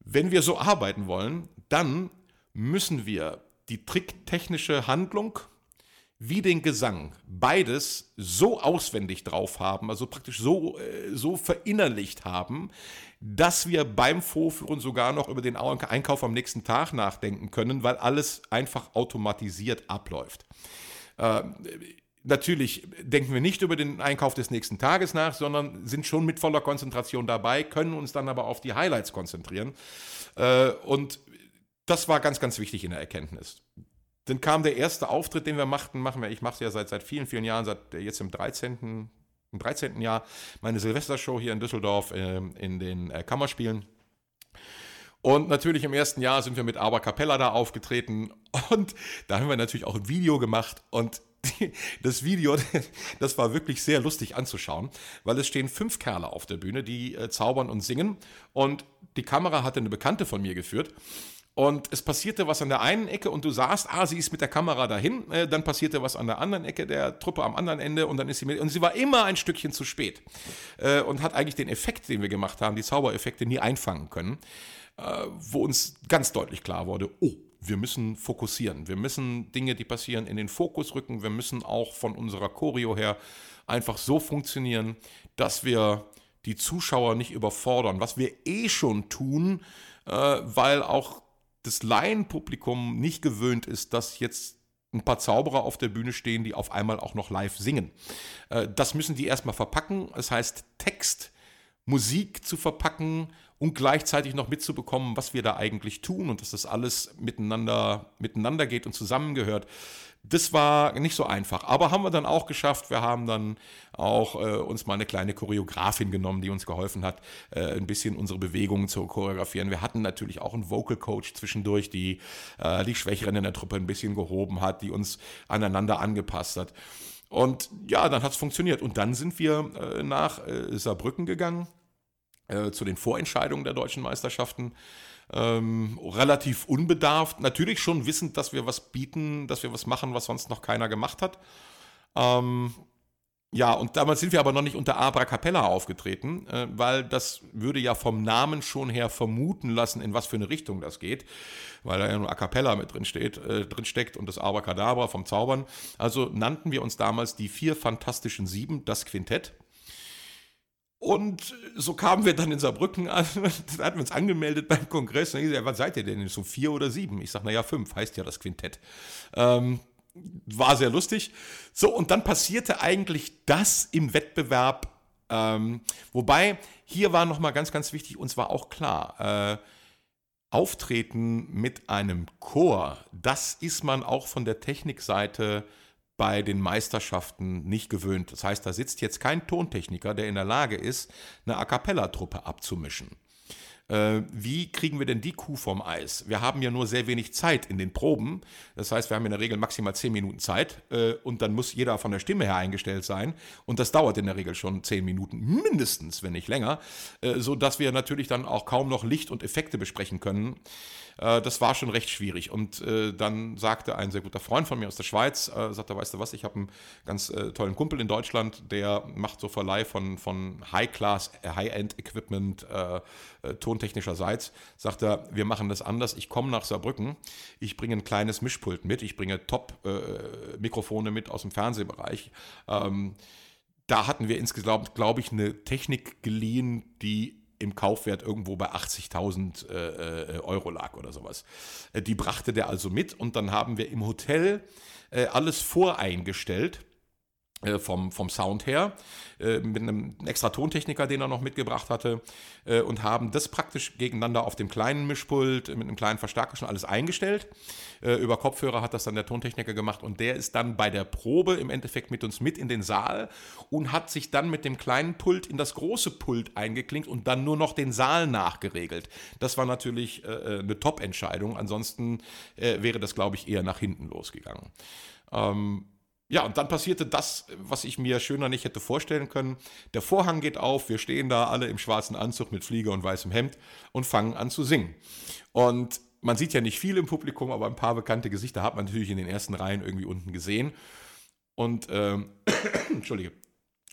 wenn wir so arbeiten wollen, dann müssen wir die tricktechnische Handlung wie den Gesang beides so auswendig drauf haben, also praktisch so, äh, so verinnerlicht haben, dass wir beim Vorführen sogar noch über den Einkauf am nächsten Tag nachdenken können, weil alles einfach automatisiert abläuft. Äh, natürlich denken wir nicht über den Einkauf des nächsten Tages nach, sondern sind schon mit voller Konzentration dabei, können uns dann aber auf die Highlights konzentrieren. Äh, und das war ganz, ganz wichtig in der Erkenntnis. Dann kam der erste Auftritt, den wir machten, machen wir, ich mache es ja seit, seit vielen, vielen Jahren, seit jetzt im 13. Im 13. Jahr, meine Silvestershow hier in Düsseldorf äh, in den äh, Kammerspielen. Und natürlich im ersten Jahr sind wir mit Aber Capella da aufgetreten und da haben wir natürlich auch ein Video gemacht und das Video, das war wirklich sehr lustig anzuschauen, weil es stehen fünf Kerle auf der Bühne, die äh, zaubern und singen und die Kamera hatte eine Bekannte von mir geführt Und es passierte was an der einen Ecke und du sahst, ah, sie ist mit der Kamera dahin, äh, dann passierte was an der anderen Ecke der Truppe am anderen Ende und dann ist sie mit, und sie war immer ein Stückchen zu spät äh, und hat eigentlich den Effekt, den wir gemacht haben, die Zaubereffekte nie einfangen können, äh, wo uns ganz deutlich klar wurde, oh, wir müssen fokussieren, wir müssen Dinge, die passieren, in den Fokus rücken, wir müssen auch von unserer Choreo her einfach so funktionieren, dass wir die Zuschauer nicht überfordern, was wir eh schon tun, äh, weil auch das Laienpublikum nicht gewöhnt ist, dass jetzt ein paar Zauberer auf der Bühne stehen, die auf einmal auch noch live singen. Äh, das müssen die erstmal verpacken. Das heißt, Text, Musik zu verpacken und gleichzeitig noch mitzubekommen, was wir da eigentlich tun und dass das alles miteinander, miteinander geht und zusammengehört. Das war nicht so einfach, aber haben wir dann auch geschafft. Wir haben dann auch äh, uns mal eine kleine Choreografin genommen, die uns geholfen hat, äh, ein bisschen unsere Bewegungen zu choreografieren. Wir hatten natürlich auch einen Vocal Coach zwischendurch, die äh, die Schwächeren in der Truppe ein bisschen gehoben hat, die uns aneinander angepasst hat. Und ja, dann hat es funktioniert. Und dann sind wir äh, nach äh, Saarbrücken gegangen äh, zu den Vorentscheidungen der deutschen Meisterschaften ähm, relativ unbedarft, natürlich schon wissend, dass wir was bieten, dass wir was machen, was sonst noch keiner gemacht hat. Ähm, ja, und damals sind wir aber noch nicht unter Abra Capella aufgetreten, äh, weil das würde ja vom Namen schon her vermuten lassen, in was für eine Richtung das geht, weil da ja nur A Cappella mit drin, steht, äh, drin steckt und das Abracadabra vom Zaubern. Also nannten wir uns damals die vier fantastischen Sieben, das Quintett. Und so kamen wir dann in Saarbrücken an, da hatten wir uns angemeldet beim Kongress. Und ich gesagt, was seid ihr denn? So vier oder sieben? Ich sage, naja, fünf, heißt ja das Quintett. Ähm, war sehr lustig. So, und dann passierte eigentlich das im Wettbewerb. Ähm, wobei, hier war nochmal ganz, ganz wichtig, uns war auch klar, äh, Auftreten mit einem Chor, das ist man auch von der Technikseite bei den Meisterschaften nicht gewöhnt. Das heißt, da sitzt jetzt kein Tontechniker, der in der Lage ist, eine A cappella-Truppe abzumischen. Äh, wie kriegen wir denn die Kuh vom Eis? Wir haben ja nur sehr wenig Zeit in den Proben. Das heißt, wir haben in der Regel maximal zehn Minuten Zeit äh, und dann muss jeder von der Stimme her eingestellt sein. Und das dauert in der Regel schon zehn Minuten, mindestens, wenn nicht länger, äh, sodass wir natürlich dann auch kaum noch Licht und Effekte besprechen können. Äh, das war schon recht schwierig. Und äh, dann sagte ein sehr guter Freund von mir aus der Schweiz, äh, sagte, weißt du was, ich habe einen ganz äh, tollen Kumpel in Deutschland, der macht so Verleih von, von High-Class, äh, High-End-Equipment, tontechnischerseits. Sagt er, wir machen das anders. Ich komme nach Saarbrücken, ich bringe ein kleines Mischpult mit, ich bringe Top-Mikrofone mit aus dem Fernsehbereich. Ähm, da hatten wir insgesamt, glaube ich, eine Technik geliehen, die im Kaufwert irgendwo bei 80.000 äh, äh, Euro lag oder sowas. Äh, die brachte der also mit und dann haben wir im Hotel äh, alles voreingestellt vom, vom Sound her, äh, mit einem extra Tontechniker, den er noch mitgebracht hatte, äh, und haben das praktisch gegeneinander auf dem kleinen Mischpult mit einem kleinen Verstärker schon alles eingestellt. über Kopfhörer hat das dann der Tontechniker gemacht und der ist dann bei der Probe im Endeffekt mit uns mit in den Saal und hat sich dann mit dem kleinen Pult in das große Pult eingeklinkt und dann nur noch den Saal nachgeregelt. Das war natürlich eine Top-Entscheidung, ansonsten wäre das, glaube ich, eher nach hinten losgegangen. Ähm, ja, und dann passierte das, was ich mir schöner nicht hätte vorstellen können. Der Vorhang geht auf, wir stehen da alle im schwarzen Anzug mit Fliege und weißem Hemd und fangen an zu singen. Und man sieht ja nicht viel im Publikum, aber ein paar bekannte Gesichter hat man natürlich in den ersten Reihen irgendwie unten gesehen. Und, ähm, Entschuldige.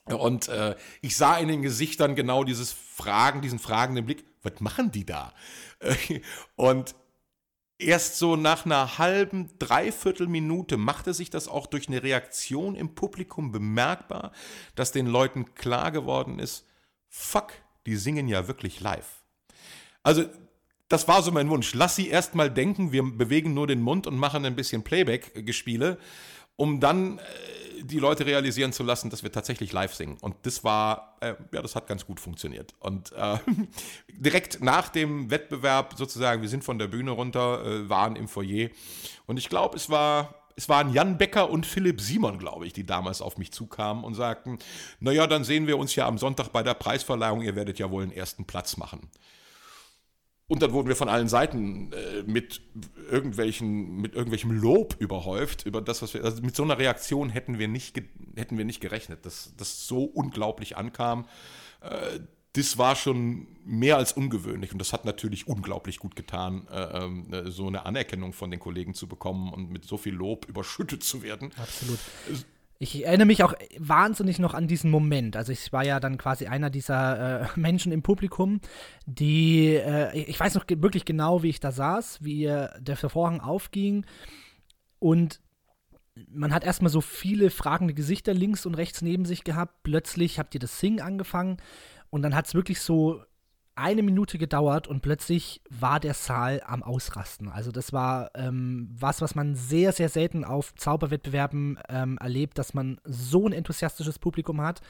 Und äh, ich sah in den Gesichtern genau dieses Fragen, diesen fragenden Blick, was machen die da? und erst so nach einer halben, dreiviertel Minute machte sich das auch durch eine Reaktion im Publikum bemerkbar, dass den Leuten klar geworden ist, fuck, die singen ja wirklich live. Also das war so mein Wunsch. Lass sie erst mal denken, wir bewegen nur den Mund und machen ein bisschen Playback-Gespiele, um dann äh, die Leute realisieren zu lassen, dass wir tatsächlich live singen. Und das war, äh, ja, das hat ganz gut funktioniert. Und äh, direkt nach dem Wettbewerb sozusagen, wir sind von der Bühne runter, äh, waren im Foyer. Und ich glaube, es war es waren Jan Becker und Philipp Simon, glaube ich, die damals auf mich zukamen und sagten, naja, dann sehen wir uns ja am Sonntag bei der Preisverleihung, ihr werdet ja wohl einen ersten Platz machen. Und dann wurden wir von allen Seiten äh, mit, irgendwelchen, mit irgendwelchem Lob überhäuft, über das, was wir. Also mit so einer Reaktion hätten wir nicht, hätten wir nicht gerechnet, dass das so unglaublich ankam. Äh, das war schon mehr als ungewöhnlich und das hat natürlich unglaublich gut getan, äh, äh, so eine Anerkennung von den Kollegen zu bekommen und mit so viel Lob überschüttet zu werden. Absolut. Ich erinnere mich auch wahnsinnig noch an diesen Moment. Also ich war ja dann quasi einer dieser äh, Menschen im Publikum, die, äh, ich weiß noch wirklich genau, wie ich da saß, wie der Vorhang aufging und man hat erstmal so viele fragende Gesichter links und rechts neben sich gehabt. Plötzlich habt ihr das Sing angefangen und dann hat es wirklich so eine Minute gedauert und plötzlich war der Saal am Ausrasten. Also das war ähm, was, was man sehr, sehr selten auf Zauberwettbewerben ähm, erlebt, dass man so ein enthusiastisches Publikum hat.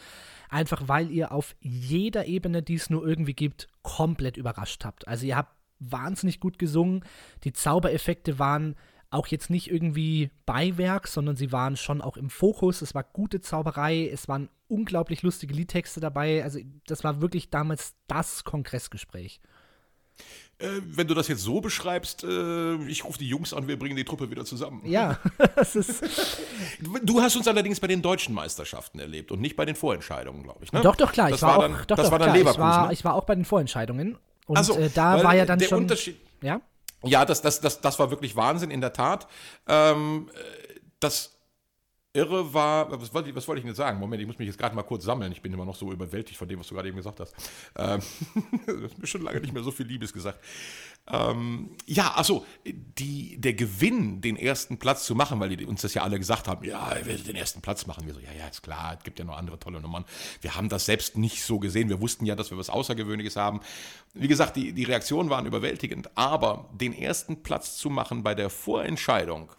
Einfach weil ihr auf jeder Ebene, die es nur irgendwie gibt, komplett überrascht habt. Also ihr habt wahnsinnig gut gesungen. Die Zaubereffekte waren auch jetzt nicht irgendwie Beiwerk, sondern sie waren schon auch im Fokus. Es war gute Zauberei, es waren unglaublich lustige Liedtexte dabei. Also das war wirklich damals das Kongressgespräch. Äh, wenn du das jetzt so beschreibst, äh, ich rufe die Jungs an, wir bringen die Truppe wieder zusammen. Ja, das ist. Du hast uns allerdings bei den deutschen Meisterschaften erlebt und nicht bei den Vorentscheidungen, glaube ich. Ne? Doch, doch, klar. Das ich war, war auch, dann, doch, das doch, war dann klar. Leverkusen. Ich war, ne? ich war auch bei den Vorentscheidungen. Und Also, äh, da war ja dann der schon. Unterschied, Ja? Ja, das, das, das, das war wirklich Wahnsinn, in der Tat. Ähm, das Irre war, was wollte, ich, was ich denn sagen? Moment, ich muss mich jetzt gerade mal kurz sammeln. Ich bin immer noch so überwältigt von dem, was du gerade eben gesagt hast. Ähm, du hast mir schon lange nicht mehr so viel Liebes gesagt. Ähm, ja, achso, die, der Gewinn, den ersten Platz zu machen, weil die uns das ja alle gesagt haben, ja, ihr werdet den ersten Platz machen. Wir so, ja, ja, ist klar, es gibt ja noch andere tolle Nummern. Wir haben das selbst nicht so gesehen. Wir wussten ja, dass wir was Außergewöhnliches haben. Wie gesagt, die, die Reaktionen waren überwältigend, aber den ersten Platz zu machen bei der Vorentscheidung,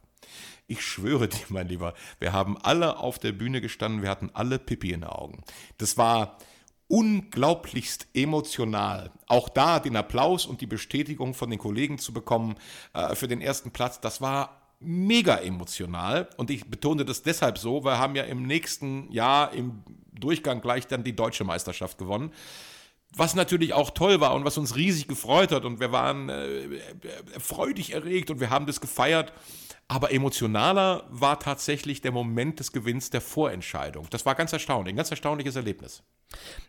ich schwöre dir, mein Lieber, wir haben alle auf der Bühne gestanden, wir hatten alle Pipi in den Augen. Das war unglaublichst emotional. Auch da den Applaus und die Bestätigung von den Kollegen zu bekommen äh, für den ersten Platz, das war mega emotional. Und ich betone das deshalb so, wir haben ja im nächsten Jahr im Durchgang gleich dann die deutsche Meisterschaft gewonnen. Was natürlich auch toll war und was uns riesig gefreut hat. Und wir waren äh, freudig erregt und wir haben das gefeiert. Aber emotionaler war tatsächlich der Moment des Gewinns der Vorentscheidung. Das war ganz erstaunlich, ein ganz erstaunliches Erlebnis.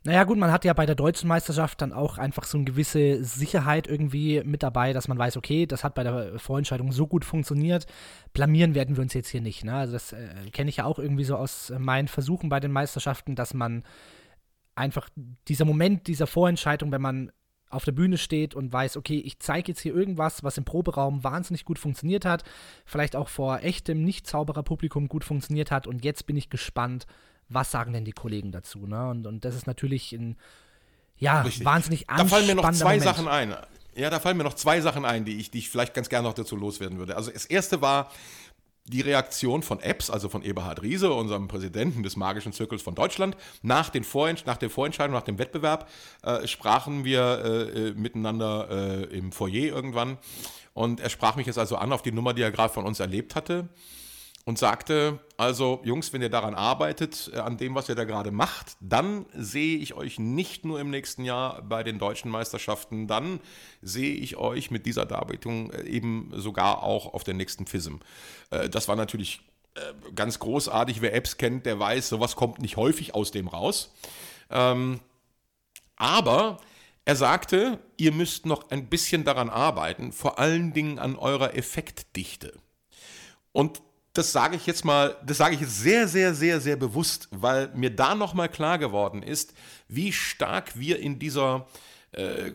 Naja, gut, man hat ja bei der deutschen Meisterschaft dann auch einfach so eine gewisse Sicherheit irgendwie mit dabei, dass man weiß, okay, das hat bei der Vorentscheidung so gut funktioniert. Blamieren werden wir uns jetzt hier nicht. Ne? Also, das äh, kenne ich ja auch irgendwie so aus meinen Versuchen bei den Meisterschaften, dass man einfach dieser Moment dieser Vorentscheidung, wenn man auf der Bühne steht und weiß, okay, ich zeige jetzt hier irgendwas, was im Proberaum wahnsinnig gut funktioniert hat, vielleicht auch vor echtem Nicht-Zauberer-Publikum gut funktioniert hat und jetzt bin ich gespannt, was sagen denn die Kollegen dazu, ne? Und, und das ist natürlich ein, ja, Richtig. wahnsinnig Da fallen mir noch anspannender zwei Moment. Sachen ein. Ja, da fallen mir noch zwei Sachen ein, die ich, die ich vielleicht ganz gerne noch dazu loswerden würde. Also das erste war die Reaktion von Epps, also von Eberhard Riese, unserem Präsidenten des Magischen Zirkels von Deutschland. Nach, den Vorent nach der Vorentscheidung, nach dem Wettbewerb, äh, sprachen wir äh, äh, miteinander äh, im Foyer irgendwann. Und er sprach mich jetzt also an auf die Nummer, die er gerade von uns erlebt hatte und sagte, also Jungs, wenn ihr daran arbeitet, äh, an dem, was ihr da gerade macht, dann sehe ich euch nicht nur im nächsten Jahr bei den deutschen Meisterschaften, dann sehe ich euch mit dieser Darbietung äh, eben sogar auch auf der nächsten FISM. Äh, Das war natürlich ganz großartig. Wer Apps kennt, der weiß, sowas kommt nicht häufig aus dem raus. Ähm, aber er sagte, ihr müsst noch ein bisschen daran arbeiten, vor allen Dingen an eurer Effektdichte. Und das sage ich jetzt mal, das sage ich jetzt sehr, sehr, sehr, sehr bewusst, weil mir da nochmal klar geworden ist, wie stark wir in dieser, äh,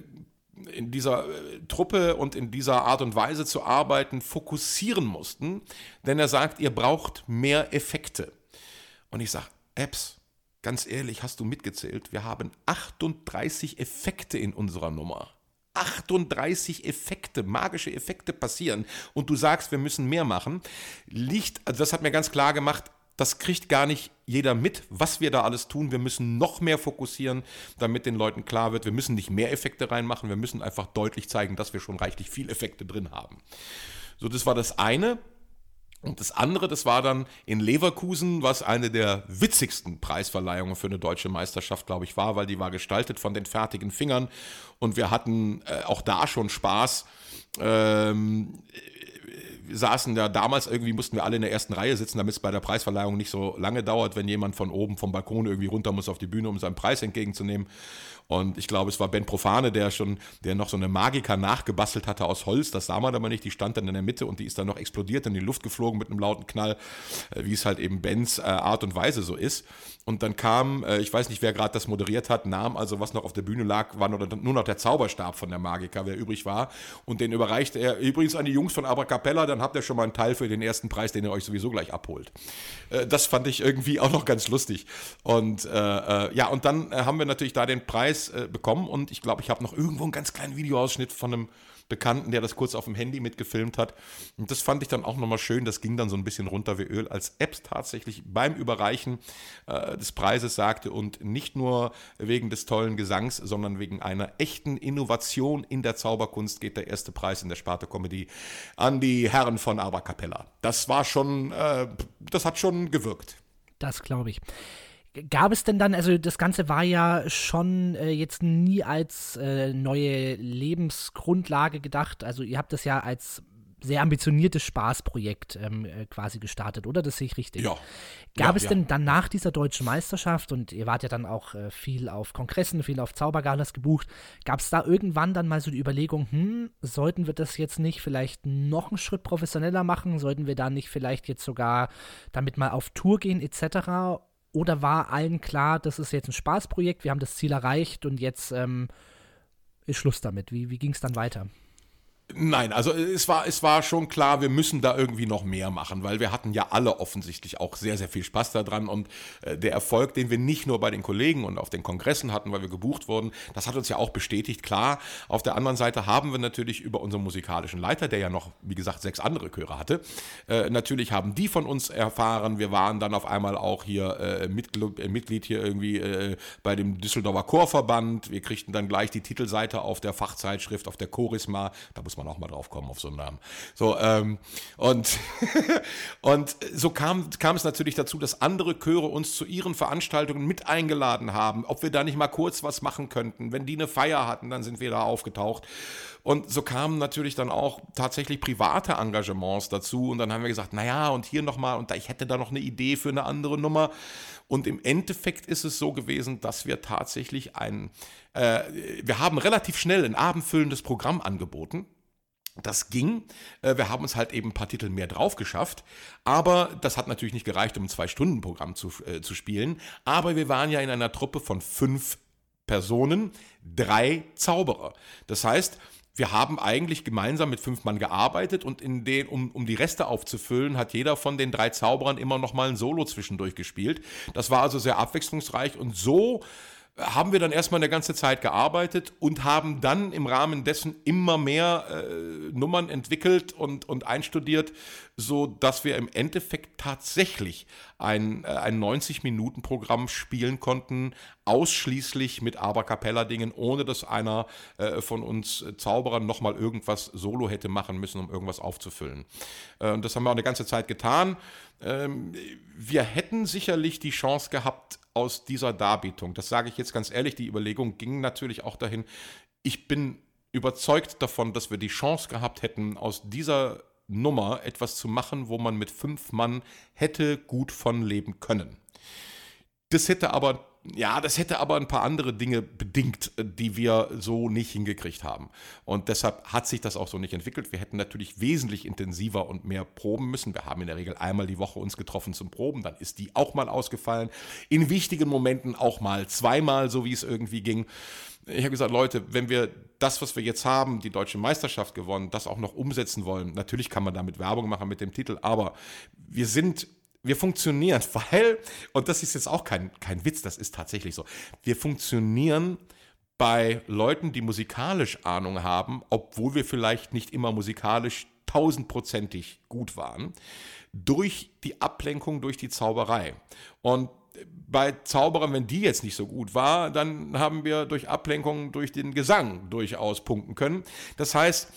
in dieser äh, Truppe und in dieser Art und Weise zu arbeiten fokussieren mussten. Denn er sagt, ihr braucht mehr Effekte. Und ich sage, Apps, ganz ehrlich, hast du mitgezählt? Wir haben 38 Effekte in unserer Nummer. 38 Effekte, magische Effekte passieren und du sagst, wir müssen mehr machen, liegt, also das hat mir ganz klar gemacht, das kriegt gar nicht jeder mit, was wir da alles tun. Wir müssen noch mehr fokussieren, damit den Leuten klar wird, wir müssen nicht mehr Effekte reinmachen, wir müssen einfach deutlich zeigen, dass wir schon reichlich viel Effekte drin haben. So, das war das eine. Und das andere, das war dann in Leverkusen, was eine der witzigsten Preisverleihungen für eine deutsche Meisterschaft, glaube ich, war, weil die war gestaltet von den fertigen Fingern und wir hatten äh, auch da schon Spaß. Ähm, saßen ja damals irgendwie, mussten wir alle in der ersten Reihe sitzen, damit es bei der Preisverleihung nicht so lange dauert, wenn jemand von oben vom Balkon irgendwie runter muss auf die Bühne, um seinen Preis entgegenzunehmen. Und ich glaube, es war Ben Profane, der schon, der noch so eine Magica nachgebastelt hatte aus Holz. Das sah man aber nicht. Die stand dann in der Mitte und die ist dann noch explodiert in die Luft geflogen mit einem lauten Knall, äh, wie es halt eben Bens äh, Art und Weise so ist. Und dann kam, äh, ich weiß nicht, wer gerade das moderiert hat, nahm also, was noch auf der Bühne lag, war nur, noch der Zauberstab von der Magica, wer übrig war. Und den überreichte er übrigens an die Jungs von Abracapella. Dann habt ihr schon mal einen Teil für den ersten Preis, den ihr euch sowieso gleich abholt. das fand ich irgendwie auch noch ganz lustig. Und ja, und dann haben wir natürlich da den Preis Preis äh, bekommen und ich glaube, ich habe noch irgendwo einen ganz kleinen Videoausschnitt von einem Bekannten, der das kurz auf dem Handy mitgefilmt hat. Und das fand ich dann auch nochmal schön. Das ging dann so ein bisschen runter wie Öl, als Epps tatsächlich beim Überreichen äh, des Preises sagte und nicht nur wegen des tollen Gesangs, sondern wegen einer echten Innovation in der Zauberkunst geht der erste Preis in der Sparte Comedy an die Herren von Abercapella. Das war schon, äh, das hat schon gewirkt. Das glaube ich. Gab es denn dann, also das Ganze war ja schon äh, jetzt nie als äh, neue Lebensgrundlage gedacht. Also ihr habt das ja als sehr ambitioniertes Spaßprojekt ähm, äh, quasi gestartet, oder? Das sehe ich richtig. Ja. Gab ja, es ja. denn dann nach dieser deutschen Meisterschaft und ihr wart ja dann auch äh, viel auf Kongressen, viel auf Zaubergalas gebucht, gab es da irgendwann dann mal so die Überlegung, hm, sollten wir das jetzt nicht vielleicht noch einen Schritt professioneller machen? Sollten wir da nicht vielleicht jetzt sogar damit mal auf Tour gehen etc.? Oder war allen klar, das ist jetzt ein Spaßprojekt, wir haben das Ziel erreicht und jetzt ähm, ist Schluss damit? Wie, wie ging es dann weiter? Nein, also es war, es war schon klar, wir müssen da irgendwie noch mehr machen, weil wir hatten ja alle offensichtlich auch sehr, sehr viel Spaß daran und äh, der Erfolg, den wir nicht nur bei den Kollegen und auf den Kongressen hatten, weil wir gebucht wurden, das hat uns ja auch bestätigt. Klar, auf der anderen Seite haben wir natürlich über unseren musikalischen Leiter, der ja noch, wie gesagt, sechs andere Chöre hatte, äh, natürlich haben die von uns erfahren. Wir waren dann auf einmal auch hier äh, Mitglied, äh, hier irgendwie äh, bei dem Düsseldorfer Chorverband. Wir kriegten dann gleich die Titelseite auf der Fachzeitschrift, auf der Chorisma. Da muss man auch mal drauf kommen auf so einen Namen. So, ähm, und, und so kam, kam es natürlich dazu, dass andere Chöre uns zu ihren Veranstaltungen mit eingeladen haben, ob wir da nicht mal kurz was machen könnten. Wenn die eine Feier hatten, dann sind wir da aufgetaucht. Und so kamen natürlich dann auch tatsächlich private Engagements dazu. Und dann haben wir gesagt, naja, und hier nochmal, und da, ich hätte da noch eine Idee für eine andere Nummer. Und im Endeffekt ist es so gewesen, dass wir tatsächlich ein, äh, wir haben relativ schnell ein abendfüllendes Programm angeboten. Das ging. Äh, Wir haben uns halt eben ein paar Titel mehr drauf geschafft. Aber das hat natürlich nicht gereicht, um ein Zwei-Stunden-Programm zu, äh, zu spielen. Aber wir waren ja in einer Truppe von fünf Personen, drei Zauberer. Das heißt, wir haben eigentlich gemeinsam mit fünf Mann gearbeitet und in den, um, um die Reste aufzufüllen, hat jeder von den drei Zauberern immer noch mal ein Solo zwischendurch gespielt. Das war also sehr abwechslungsreich und so haben wir dann erstmal eine ganze Zeit gearbeitet und haben dann im Rahmen dessen immer mehr äh, Nummern entwickelt und, und einstudiert, so dass wir im Endeffekt tatsächlich ein, äh, ein 90-Minuten-Programm spielen konnten, ausschließlich mit Abercapella-Dingen, ohne dass einer äh, von uns Zauberern nochmal irgendwas solo hätte machen müssen, um irgendwas aufzufüllen. Äh, und das haben wir auch eine ganze Zeit getan. Ähm, wir hätten sicherlich die Chance gehabt, aus dieser Darbietung, das sage ich jetzt ganz ehrlich, die Überlegung ging natürlich auch dahin, ich bin überzeugt davon, dass wir die Chance gehabt hätten, aus dieser Nummer etwas zu machen, wo man mit fünf Mann hätte gut von leben können. Das hätte aber ja, das hätte aber ein paar andere Dinge bedingt, äh, die wir so nicht hingekriegt haben. Und deshalb hat sich das auch so nicht entwickelt. Wir hätten natürlich wesentlich intensiver und mehr proben müssen. Wir haben in der Regel einmal die Woche uns getroffen zum Proben, dann ist die auch mal ausgefallen. In wichtigen Momenten auch mal zweimal, so wie es irgendwie ging. Ich habe gesagt, Leute, wenn wir das, was wir jetzt haben, die deutsche Meisterschaft gewonnen, das auch noch umsetzen wollen, natürlich kann man damit Werbung machen mit dem Titel, aber wir sind wir funktionieren, weil, und das ist jetzt auch kein, kein Witz, das ist tatsächlich so, wir funktionieren bei Leuten, die musikalisch Ahnung haben, obwohl wir vielleicht nicht immer musikalisch tausendprozentig gut waren, durch die Ablenkung, durch die Zauberei. Und bei Zauberern, wenn die jetzt nicht so gut war, dann haben wir durch Ablenkung, durch den Gesang durchaus punkten können. Das heißt,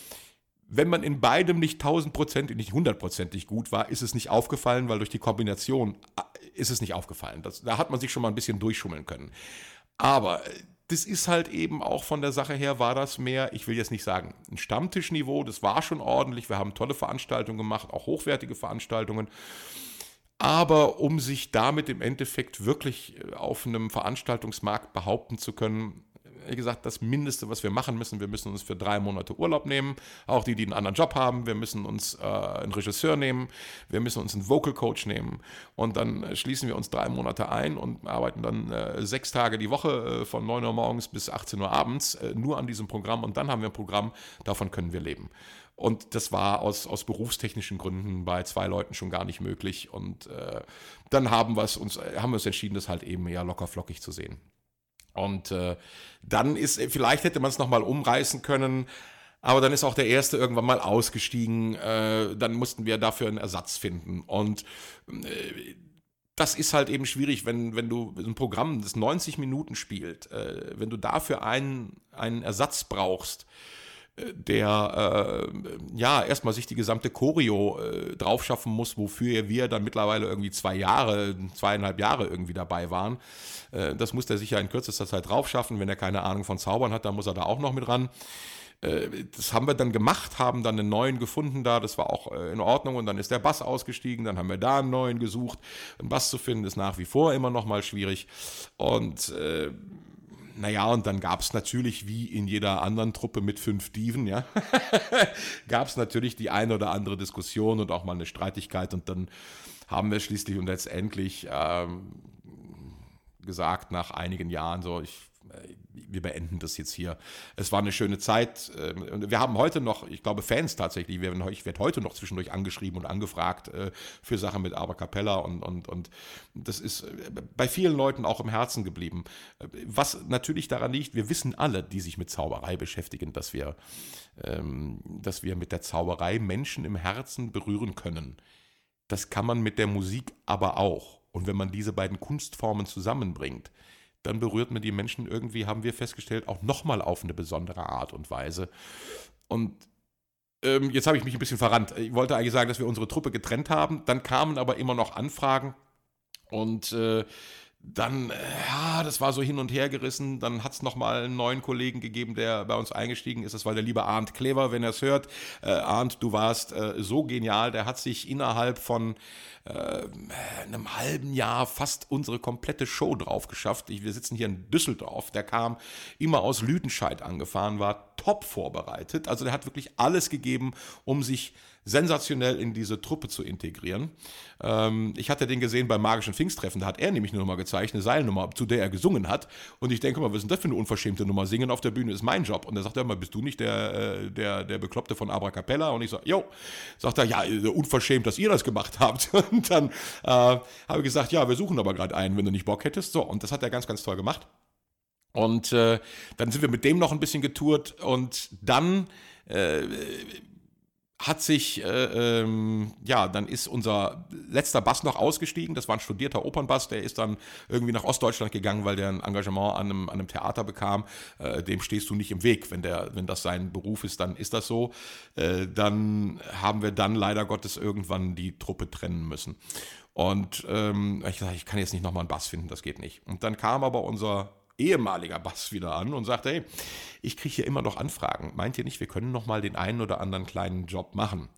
wenn man in beidem nicht tausendprozentig, nicht hundertprozentig gut war, ist es nicht aufgefallen, weil durch die Kombination äh, ist es nicht aufgefallen. Das, da hat man sich schon mal ein bisschen durchschummeln können. Aber äh, das ist halt eben auch von der Sache her, war das mehr, ich will jetzt nicht sagen, ein Stammtischniveau, das war schon ordentlich. Wir haben tolle Veranstaltungen gemacht, auch hochwertige Veranstaltungen. Aber um sich damit im Endeffekt wirklich äh, auf einem Veranstaltungsmarkt behaupten zu können, wie gesagt, das Mindeste, was wir machen müssen, wir müssen uns für drei Monate Urlaub nehmen, auch die, die einen anderen Job haben, wir müssen uns äh, einen Regisseur nehmen, wir müssen uns einen Vocal Coach nehmen und dann äh, schließen wir uns drei Monate ein und arbeiten dann äh, sechs Tage die Woche äh, von 9 Uhr morgens bis 18 Uhr abends äh, nur an diesem Programm und dann haben wir ein Programm, davon können wir leben. Und das war aus, aus berufstechnischen Gründen bei zwei Leuten schon gar nicht möglich. Und äh, dann haben, uns, haben wir uns entschieden, das halt eben eher locker flockig zu sehen. Und äh, dann ist, vielleicht hätte man es nochmal umreißen können, aber dann ist auch der erste irgendwann mal ausgestiegen. Äh, dann mussten wir dafür einen Ersatz finden. Und äh, das ist halt eben schwierig, wenn, wenn du ein Programm, das 90 Minuten spielt, äh, wenn du dafür einen, einen Ersatz brauchst, der äh, ja erstmal sich die gesamte Choreo äh, draufschaffen muss, wofür wir dann mittlerweile irgendwie zwei Jahre, zweieinhalb Jahre irgendwie dabei waren. Äh, das muss der sicher in kürzester Zeit draufschaffen. Wenn er keine Ahnung von Zaubern hat, dann muss er da auch noch mit ran. Äh, das haben wir dann gemacht, haben dann einen neuen gefunden da, das war auch äh, in Ordnung und dann ist der Bass ausgestiegen, dann haben wir da einen neuen gesucht. Einen Bass zu finden ist nach wie vor immer noch mal schwierig und äh, naja, und dann gab es natürlich, wie in jeder anderen Truppe mit fünf Dieven, ja, gab es natürlich die eine oder andere Diskussion und auch mal eine Streitigkeit. Und dann haben wir schließlich und letztendlich ähm, gesagt, nach einigen Jahren, so, ich wir beenden das jetzt hier. Es war eine schöne Zeit. Ähm, wir haben heute noch, ich glaube, Fans tatsächlich. Ich werde heute noch zwischendurch angeschrieben und angefragt äh, für Sachen mit Aber Capella und, und, und das ist äh, bei vielen Leuten auch im Herzen geblieben. Äh, was natürlich daran liegt, wir wissen alle, die sich mit Zauberei beschäftigen, dass wir, ähm, dass wir mit der Zauberei Menschen im Herzen berühren können. Das kann man mit der Musik aber auch. Und wenn man diese beiden Kunstformen zusammenbringt, dann berührt man die Menschen irgendwie, haben wir festgestellt, auch nochmal auf eine besondere Art und Weise. Und ähm, jetzt habe ich mich ein bisschen verrannt. Ich wollte eigentlich sagen, dass wir unsere Truppe getrennt haben. Dann kamen aber immer noch Anfragen und äh, dann, äh, ja, das war so hin und her gerissen. Dann hat es nochmal einen neuen Kollegen gegeben, der bei uns eingestiegen ist. Das war der liebe Arndt Klever, wenn er es hört. Äh, Arndt, du warst äh, so genial. Der hat sich innerhalb von äh, einem halben Jahr fast unsere komplette Show drauf geschafft. Ich, wir sitzen hier in Düsseldorf. Der kam immer aus Lüdenscheid angefahren, war top vorbereitet. Also der hat wirklich alles gegeben, um sich sensationell in diese Truppe zu integrieren. Ähm, ich hatte den gesehen beim Magischen Pfingsttreffen, da hat er nämlich eine Nummer gezeigt, eine Seilnummer, zu der er gesungen hat. Und ich denke mal, was ist denn das für eine unverschämte Nummer? Singen auf der Bühne ist mein Job. Und er sagt er mal, bist du nicht der, äh, der, der Bekloppte von Abracapella? Und ich sage, jo. Sagt er, ja, äh, unverschämt, dass ihr das gemacht habt. Und dann äh, habe ich gesagt, ja, wir suchen aber gerade einen, wenn du nicht Bock hättest. So, und das hat er ganz, ganz toll gemacht. Und äh, dann sind wir mit dem noch ein bisschen getourt und dann äh, hat sich, äh, ähm, ja, dann ist unser letzter Bass noch ausgestiegen. Das war ein studierter Opernbass, der ist dann irgendwie nach Ostdeutschland gegangen, weil der ein Engagement an einem, an einem Theater bekam. Äh, dem stehst du nicht im Weg. Wenn, der, wenn das sein Beruf ist, dann ist das so. Äh, dann haben wir dann leider Gottes irgendwann die Truppe trennen müssen. Und ähm, ich dachte, ich kann jetzt nicht nochmal einen Bass finden, das geht nicht. Und dann kam aber unser ehemaliger Bass wieder an und sagte, hey, ich kriege hier immer noch Anfragen. Meint ihr nicht, wir können noch mal den einen oder anderen kleinen Job machen?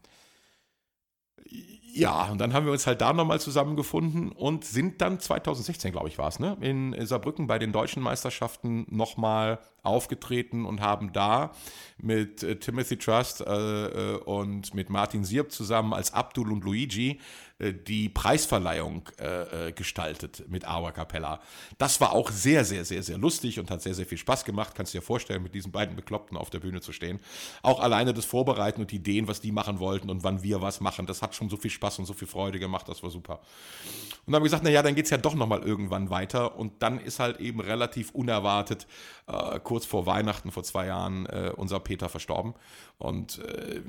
Ja, und dann haben wir uns halt da nochmal zusammengefunden und sind dann 2016, glaube ich, war es, ne, in Saarbrücken bei den deutschen Meisterschaften nochmal aufgetreten und haben da mit äh, Timothy Trust äh, äh, und mit Martin Sierp zusammen als Abdul und Luigi die Preisverleihung äh, äh, gestaltet mit Aua Capella. Das war auch sehr, sehr, sehr, sehr lustig und hat sehr, sehr viel Spaß gemacht. Kannst du dir vorstellen, mit diesen beiden Bekloppten auf der Bühne zu stehen. Auch alleine das Vorbereiten und Ideen, was die machen wollten und wann wir was machen, das hat schon so viel Spaß und so viel Freude gemacht. Das war super. Und dann haben wir gesagt, naja, dann geht es ja doch nochmal irgendwann weiter. Und dann ist halt eben relativ unerwartet, äh, kurz vor Weihnachten, vor zwei Jahren, äh, unser Peter verstorben. Und äh,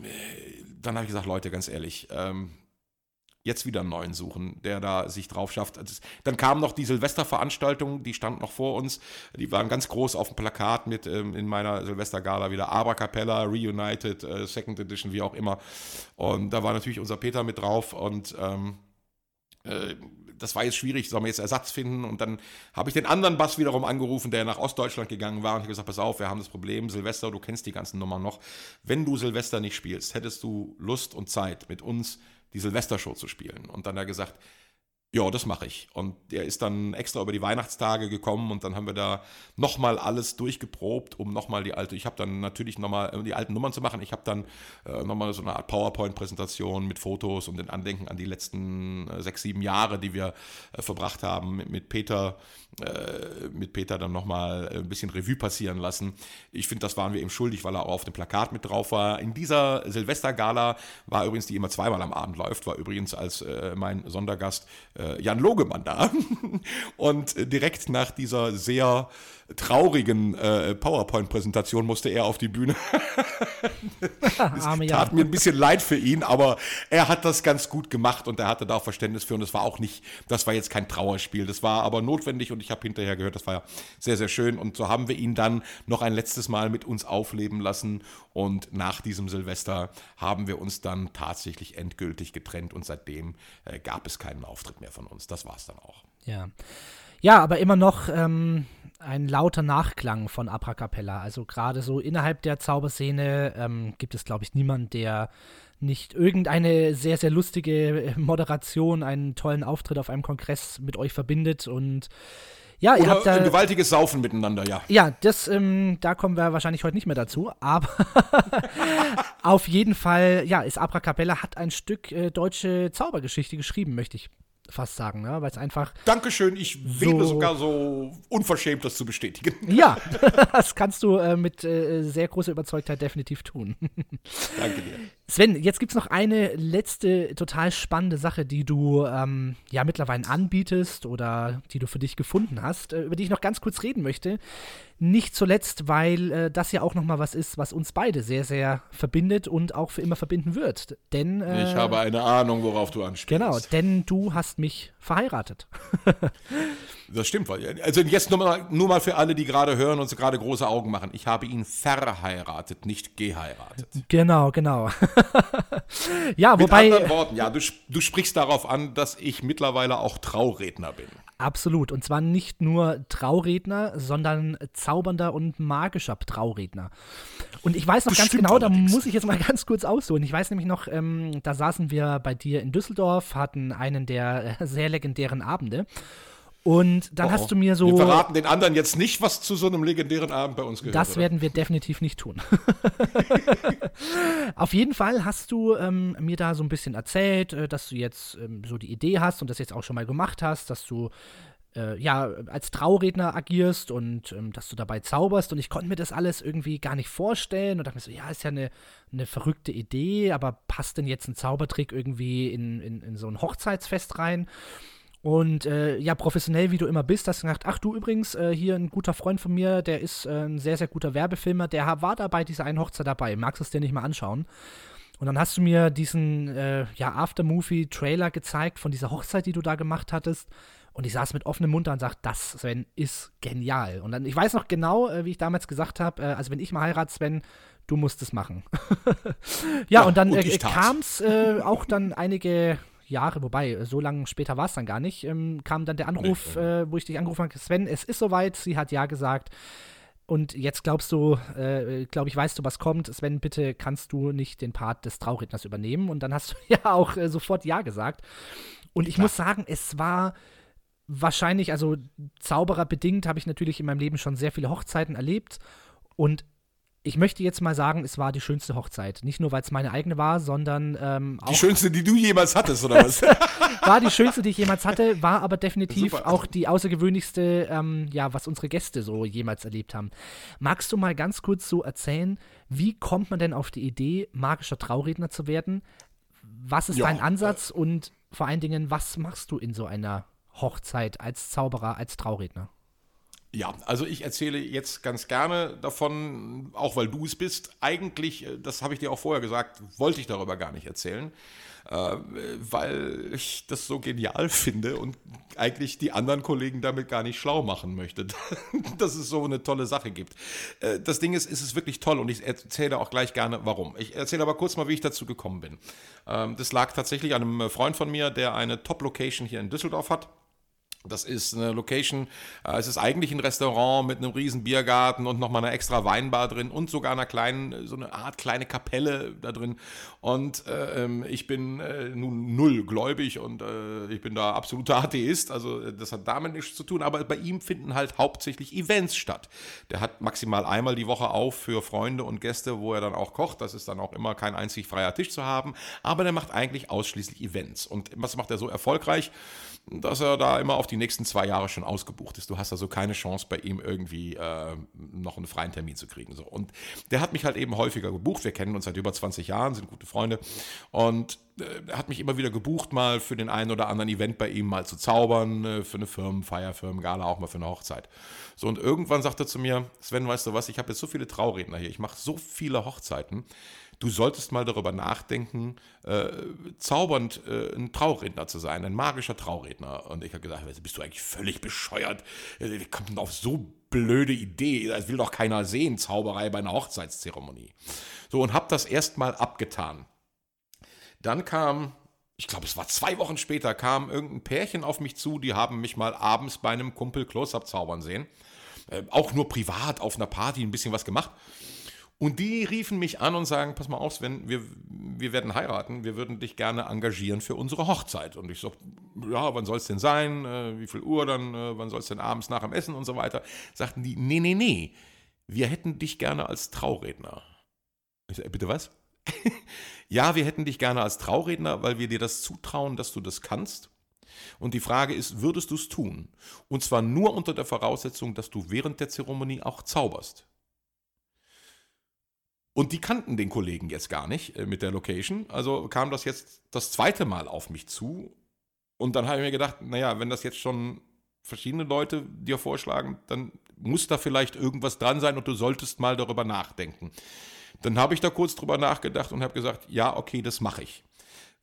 dann habe ich gesagt, Leute, ganz ehrlich, ähm, jetzt wieder einen neuen suchen, der da sich drauf schafft. Dann kam noch die Silvesterveranstaltung, die stand noch vor uns. Die waren ganz groß auf dem Plakat mit ähm, in meiner Silvestergala wieder Abracapella, Reunited, äh, Second Edition, wie auch immer. Und da war natürlich unser Peter mit drauf und ähm, äh, das war jetzt schwierig, sollen wir jetzt Ersatz finden? Und dann habe ich den anderen Bass wiederum angerufen, der nach Ostdeutschland gegangen war und ich habe gesagt, pass auf, wir haben das Problem, Silvester, du kennst die ganzen Nummern noch. Wenn du Silvester nicht spielst, hättest du Lust und Zeit, mit uns die Silvestershow zu spielen. Und dann hat er gesagt, ja, das mache ich. Und der ist dann extra über die Weihnachtstage gekommen und dann haben wir da nochmal alles durchgeprobt, um nochmal die alte, ich habe dann natürlich nochmal äh, die alten Nummern zu machen. Ich habe dann äh, nochmal so eine Art PowerPoint-Präsentation mit Fotos und den Andenken an die letzten äh, sechs, sieben Jahre, die wir äh, verbracht haben, mit, mit Peter, äh, mit Peter dann nochmal ein bisschen Revue passieren lassen. Ich finde, das waren wir ihm schuldig, weil er auch auf dem Plakat mit drauf war. In dieser Silvestergala war übrigens, die immer zweimal am Abend läuft, war übrigens als äh, mein Sondergast äh, Jan Logemann da. Und direkt nach dieser sehr traurigen äh, PowerPoint-Präsentation musste er auf die Bühne. es tat mir ein bisschen leid für ihn, aber er hat das ganz gut gemacht und er hatte da auch Verständnis für und es war auch nicht, das war jetzt kein Trauerspiel, das war aber notwendig und ich habe hinterher gehört, das war sehr, sehr schön und so haben wir ihn dann noch ein letztes Mal mit uns aufleben lassen und nach diesem Silvester haben wir uns dann tatsächlich endgültig getrennt und seitdem äh, gab es keinen Auftritt mehr von uns. Das war es dann auch. Ja. Ja, aber immer noch ähm, ein lauter Nachklang von Abracapella. Also gerade so innerhalb der Zauberszene ähm, gibt es, glaube ich, niemanden, der nicht irgendeine sehr, sehr lustige Moderation, einen tollen Auftritt auf einem Kongress mit euch verbindet und ja, Oder ihr habt da, ein gewaltiges Saufen miteinander, ja. Ja, das, ähm, da kommen wir wahrscheinlich heute nicht mehr dazu, aber auf jeden Fall, ja, ist Abracapella hat ein Stück äh, deutsche Zaubergeschichte geschrieben, möchte ich fast sagen, ne? weil es einfach. Dankeschön, ich so wäre sogar so unverschämt, das zu bestätigen. Ja, das kannst du äh, mit äh, sehr großer Überzeugtheit definitiv tun. Danke dir. Sven, jetzt gibt es noch eine letzte total spannende Sache, die du ähm, ja mittlerweile anbietest oder die du für dich gefunden hast, äh, über die ich noch ganz kurz reden möchte. Nicht zuletzt, weil äh, das ja auch noch mal was ist, was uns beide sehr, sehr verbindet und auch für immer verbinden wird. Denn äh, ich habe eine Ahnung, worauf du anspielst. Genau, denn du hast mich verheiratet. das stimmt. Also jetzt nur mal, nur mal für alle, die gerade hören und so gerade große Augen machen. Ich habe ihn verheiratet, nicht geheiratet. Genau, genau. ja, Mit wobei. Mit anderen Worten, ja, du, du sprichst darauf an, dass ich mittlerweile auch Trauredner bin. Absolut. Und zwar nicht nur Trauredner, sondern zaubernder und magischer Trauredner. Und ich weiß noch ganz genau, allerdings. da muss ich jetzt mal ganz kurz ausholen. Ich weiß nämlich noch, ähm, da saßen wir bei dir in Düsseldorf, hatten einen der sehr legendären Abende. Und dann oh, hast du mir so. Wir verraten den anderen jetzt nicht, was zu so einem legendären Abend bei uns gehört. Das oder? werden wir definitiv nicht tun. Auf jeden Fall hast du ähm, mir da so ein bisschen erzählt, äh, dass du jetzt ähm, so die Idee hast und das jetzt auch schon mal gemacht hast, dass du äh, ja als Trauredner agierst und ähm, dass du dabei zauberst. Und ich konnte mir das alles irgendwie gar nicht vorstellen und dachte mir so, ja, ist ja eine, eine verrückte Idee, aber passt denn jetzt ein Zaubertrick irgendwie in, in, in so ein Hochzeitsfest rein? Und äh, ja, professionell wie du immer bist, hast du gedacht, ach du übrigens, äh, hier ein guter Freund von mir, der ist äh, ein sehr, sehr guter Werbefilmer, der war dabei, diese einen Hochzeit dabei. Magst du es dir nicht mal anschauen? Und dann hast du mir diesen äh, ja, Aftermovie-Trailer gezeigt von dieser Hochzeit, die du da gemacht hattest. Und ich saß mit offenem Mund da und sagte, das, Sven, ist genial. Und dann, ich weiß noch genau, äh, wie ich damals gesagt habe, äh, also wenn ich mal heirate, Sven, du musst es machen. ja, ja, und dann äh, kam es auch dann einige Jahre, wobei, so lange später war es dann gar nicht, ähm, kam dann der Anruf, nee, äh, wo ich dich angerufen habe, Sven, es ist soweit, sie hat ja gesagt. Und jetzt glaubst du, äh, glaube ich, weißt du, was kommt. Sven, bitte kannst du nicht den Part des Trauredners übernehmen. Und dann hast du ja auch äh, sofort Ja gesagt. Und ich Klar. muss sagen, es war wahrscheinlich, also Zauberer bedingt, habe ich natürlich in meinem Leben schon sehr viele Hochzeiten erlebt. Und ich möchte jetzt mal sagen, es war die schönste Hochzeit. Nicht nur, weil es meine eigene war, sondern ähm, auch. Die schönste, die du jemals hattest, oder was? war die schönste, die ich jemals hatte, war aber definitiv Super. auch die außergewöhnlichste, ähm, ja, was unsere Gäste so jemals erlebt haben. Magst du mal ganz kurz so erzählen, wie kommt man denn auf die Idee, magischer Trauredner zu werden? Was ist ja, dein Ansatz und vor allen Dingen, was machst du in so einer Hochzeit als Zauberer, als Trauredner? Ja, also ich erzähle jetzt ganz gerne davon, auch weil du es bist. Eigentlich, äh, das habe ich dir auch vorher gesagt, wollte ich darüber gar nicht erzählen, äh, weil ich das so genial finde und ich eigentlich die anderen Kollegen damit gar nicht schlau machen möchte, dass es so eine tolle Sache gibt. Äh, das Ding ist, es ist wirklich toll und ich erzähle auch gleich gerne, warum. Ich erzähle aber kurz mal, wie ich dazu gekommen bin. Ähm, das lag tatsächlich an einem Freund von mir, der eine Top-Location hier in Düsseldorf hat das ist eine Location, äh, es ist eigentlich ein Restaurant mit einem riesen Biergarten und nochmal einer extra Weinbar drin und sogar einer kleinen, so eine Art kleine Kapelle da drin. Und äh, ähm, ich bin äh, nun null gläubig und äh, ich bin da absoluter Atheist, also äh, das hat damit nichts zu tun, aber bei ihm finden halt hauptsächlich Events statt. Der hat maximal einmal die Woche auf für Freunde und Gäste, wo er dann auch kocht. Das ist dann auch immer kein einzig freier Tisch zu haben, aber der macht eigentlich ausschließlich Events. Und was macht er so erfolgreich? Dass er da immer auf die nächsten zwei Jahre schon ausgebucht ist. Du hast also keine Chance bei ihm irgendwie äh, noch einen freien Termin zu kriegen. So. Und der hat mich halt eben häufiger gebucht. Wir kennen uns seit über 20 Jahren, sind gute Freunde. Und äh, er hat mich immer wieder gebucht, mal für den einen oder anderen Event bei ihm mal zu zaubern, äh, für eine Firmenfeier, Firmengala, auch mal für eine Hochzeit. So, und irgendwann sagt er zu mir, Sven, weißt du was, ich habe jetzt so viele Trauredner hier, ich mache so viele Hochzeiten du solltest mal darüber nachdenken, äh, zaubernd äh, ein Trauredner zu sein, ein magischer Trauredner. Und ich habe gedacht, bist du eigentlich völlig bescheuert? Wie kommt denn auf so blöde Idee? Das will doch keiner sehen, Zauberei bei einer Hochzeitszeremonie. So, und habe das erstmal abgetan. Dann kam ich glaube, es war zwei Wochen später, kam irgendein Pärchen auf mich zu, die haben mich mal abends bei einem Kumpel Close-Up zaubern sehen. Äh, auch nur privat auf einer Party ein bisschen was gemacht. Und die riefen mich an und sagen, pass mal auf, Sven, wir, wir werden heiraten, wir würden dich gerne engagieren für unsere Hochzeit. Und ich so, ja, wann soll es denn sein? Äh, wie viel Uhr dann? Äh, wann soll es denn abends nach dem Essen und so weiter? Sagten die, nee, nee, nee, wir hätten dich gerne als Trauredner. Ich so, äh, bitte was? ja, wir hätten dich gerne als Trauredner, weil wir dir das zutrauen, dass du das kannst. Und die Frage ist, würdest du es tun? Und zwar nur unter der Voraussetzung, dass du während der Zeremonie auch zauberst. Und die kannten den Kollegen jetzt gar nicht äh, mit der Location. Also kam das jetzt das zweite Mal auf mich zu. Und dann habe ich mir gedacht, naja, wenn das jetzt schon verschiedene Leute dir vorschlagen, dann muss da vielleicht irgendwas dran sein und du solltest mal darüber nachdenken. Dann habe ich da kurz drüber nachgedacht und habe gesagt, ja, okay, das mache ich.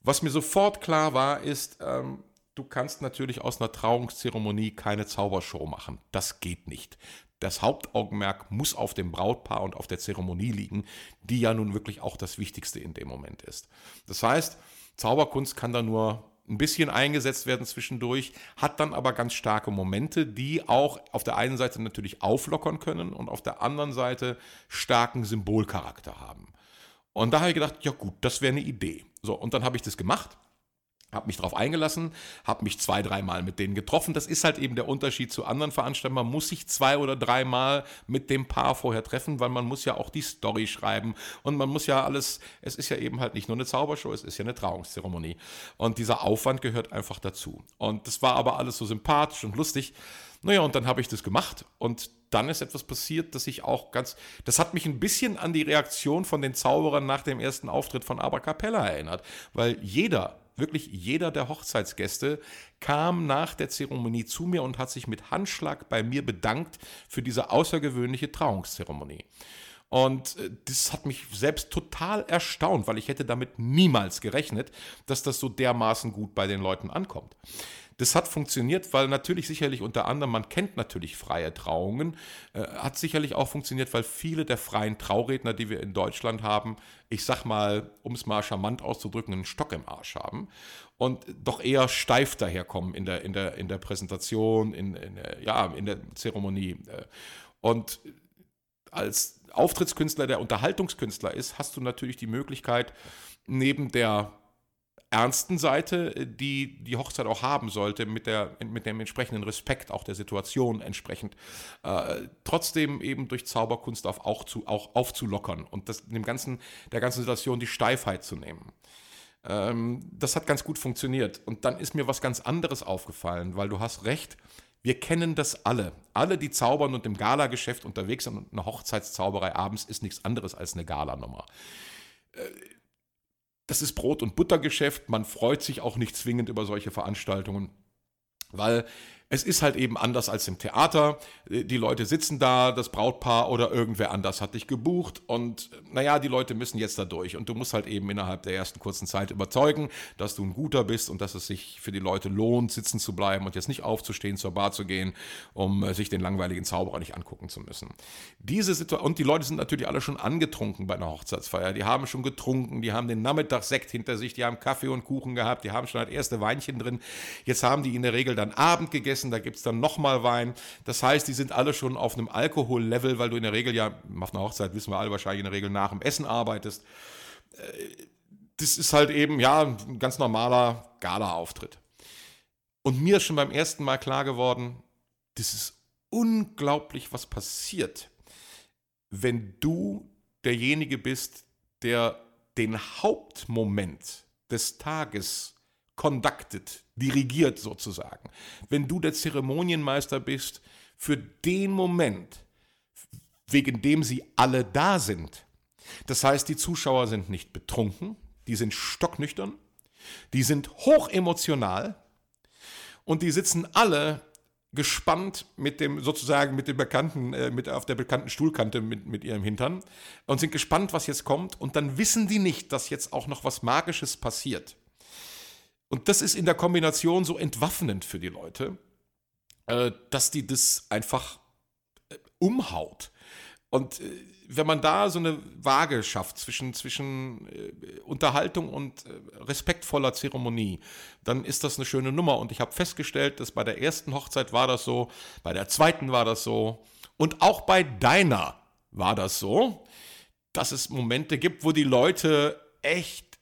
Was mir sofort klar war, ist, ähm, du kannst natürlich aus einer Trauungszeremonie keine Zaubershow machen. Das geht nicht das Hauptaugenmerk muss auf dem Brautpaar und auf der Zeremonie liegen, die ja nun wirklich auch das Wichtigste in dem Moment ist. Das heißt, Zauberkunst kann da nur ein bisschen eingesetzt werden zwischendurch, hat dann aber ganz starke Momente, die auch auf der einen Seite natürlich auflockern können und auf der anderen Seite starken Symbolcharakter haben. Und da habe ich gedacht, ja gut, das wäre eine Idee. So, und dann habe ich das gemacht habe mich darauf eingelassen, habe mich zwei, dreimal mit denen getroffen. Das ist halt eben der Unterschied zu anderen Veranstaltungen. Man muss sich zwei oder dreimal mit dem Paar vorher treffen, weil man muss ja auch die Story schreiben und man muss ja alles, es ist ja eben halt nicht nur eine Zaubershow, es ist ja eine Trauungszeremonie. Und dieser Aufwand gehört einfach dazu. Und das war aber alles so sympathisch und lustig. Naja, und dann habe ich das gemacht und dann ist etwas passiert, das ich auch ganz, das hat mich ein bisschen an die Reaktion von den Zauberern nach dem ersten Auftritt von Abracapella erinnert, weil jeder wirklich jeder der Hochzeitsgäste kam nach der Zeremonie zu mir und hat sich mit Handschlag bei mir bedankt für diese außergewöhnliche Trauungszeremonie. Und äh, das hat mich selbst total erstaunt, weil ich hätte damit niemals gerechnet, dass das so dermaßen gut bei den Leuten ankommt. Das hat funktioniert, weil natürlich sicherlich unter anderem, man kennt natürlich freie Trauungen, äh, hat sicherlich auch funktioniert, weil viele der freien Trauredner, die wir in Deutschland haben, ich sag mal, um es mal charmant auszudrücken, einen Stock im Arsch haben und doch eher steif daherkommen in der, in der, in der Präsentation, in, in, ja, in der Zeremonie. Äh. Und als Auftrittskünstler, der Unterhaltungskünstler ist, hast du natürlich die Möglichkeit, neben der ernsten Seite, äh, die die Hochzeit auch haben sollte, mit, der, mit dem entsprechenden Respekt auch der Situation entsprechend, äh, trotzdem eben durch Zauberkunst auf, auch, zu, auch aufzulockern und das, dem ganzen, der ganzen Situation die Steifheit zu nehmen. Ähm, das hat ganz gut funktioniert. Und dann ist mir was ganz anderes aufgefallen, weil du hast recht, wir kennen das alle. Alle, die zaubern und im Galageschäft unterwegs sind und eine Hochzeitszauberei abends ist nichts anderes als eine Galanummer. Äh, das ist Brot- und Buttergeschäft. Man freut sich auch nicht zwingend über solche Veranstaltungen, weil Es ist halt eben anders als im Theater. Die Leute sitzen da, das Brautpaar oder irgendwer anders hat dich gebucht und naja, die Leute müssen jetzt da durch und du musst halt eben innerhalb der ersten kurzen Zeit überzeugen, dass du ein guter bist und dass es sich für die Leute lohnt, sitzen zu bleiben und jetzt nicht aufzustehen, zur Bar zu gehen, um äh, sich den langweiligen Zauberer nicht angucken zu müssen. Diese Situation, und die Leute sind natürlich alle schon angetrunken bei einer Hochzeitsfeier. Die haben schon getrunken, die haben den Nachmittagssekt hinter sich, die haben Kaffee und Kuchen gehabt, die haben schon das erste Weinchen drin. Jetzt haben die in der Regel dann Abend gegessen, da gibt es dann nochmal Wein. Das heißt, die sind alle schon auf einem Alkohollevel, weil du in der Regel ja, auf einer Hochzeit wissen wir alle wahrscheinlich in der Regel nach dem Essen arbeitest. Äh, das ist halt eben, ja, ein ganz normaler Gala-Auftritt. Und mir ist schon beim ersten Mal klar geworden, das ist unglaublich, was passiert, wenn du derjenige bist, der den Hauptmoment des Tages conducted, dirigiert sozusagen. Wenn du der Zeremonienmeister bist für den Moment, wegen dem sie alle da sind. Das heißt, die Zuschauer sind nicht betrunken, die sind stocknüchtern, die sind hochemotional und die sitzen alle gespannt mit dem sozusagen mit dem bekannten äh, mit auf der bekannten Stuhlkante mit, mit ihrem Hintern und sind gespannt, was jetzt kommt und dann wissen die nicht, dass jetzt auch noch was magisches passiert. Und das ist in der Kombination so entwaffnend für die Leute, äh, dass die das einfach äh, umhaut. Und äh, wenn man da so eine Waage schafft zwischen, zwischen äh, Unterhaltung und äh, respektvoller Zeremonie, dann ist das eine schöne Nummer. Und ich habe festgestellt, dass bei der ersten Hochzeit war das so, bei der zweiten war das so und auch bei deiner war das so, dass es Momente gibt, wo die Leute echt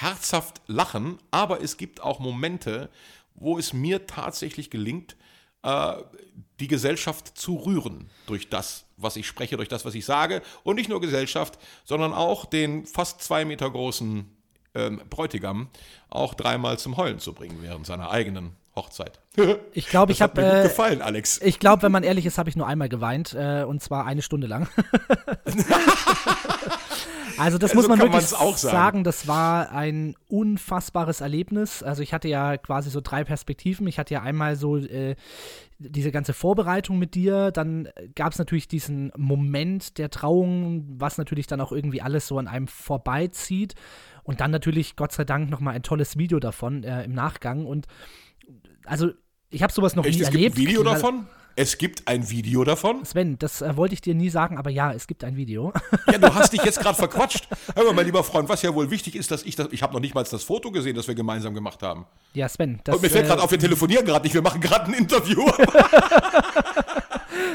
herzhaft lachen, aber es gibt auch Momente, wo es mir tatsächlich gelingt, äh, die Gesellschaft zu rühren durch das, was ich spreche, durch das, was ich sage. Und nicht nur Gesellschaft, sondern auch den fast zwei Meter großen ähm, Bräutigam auch dreimal zum Heulen zu bringen während seiner eigenen Hochzeit. Ich glaube, ich habe. Äh, gefallen, Alex. Ich glaube, wenn man ehrlich ist, habe ich nur einmal geweint äh, und zwar eine Stunde lang. also das ja, muss man wirklich sagen. sagen. Das war ein unfassbares Erlebnis. Also ich hatte ja quasi so drei Perspektiven. Ich hatte ja einmal so äh, diese ganze Vorbereitung mit dir. Dann gab es natürlich diesen Moment der Trauung, was natürlich dann auch irgendwie alles so an einem vorbeizieht. Und dann natürlich, Gott sei Dank, nochmal ein tolles Video davon äh, im Nachgang. Und also, ich habe sowas noch Echt, nie es erlebt. Gibt ein Video davon? Es gibt ein Video davon? Sven, das äh, wollte ich dir nie sagen, aber ja, es gibt ein Video. Ja, du hast dich jetzt gerade verquatscht. Hör mal, mein lieber Freund, was ja wohl wichtig ist, dass ich das. Ich habe noch nicht mal das Foto gesehen, das wir gemeinsam gemacht haben. Ja, Sven. Das, Und mir fällt gerade äh, auf, wir telefonieren gerade nicht, wir machen gerade ein Interview.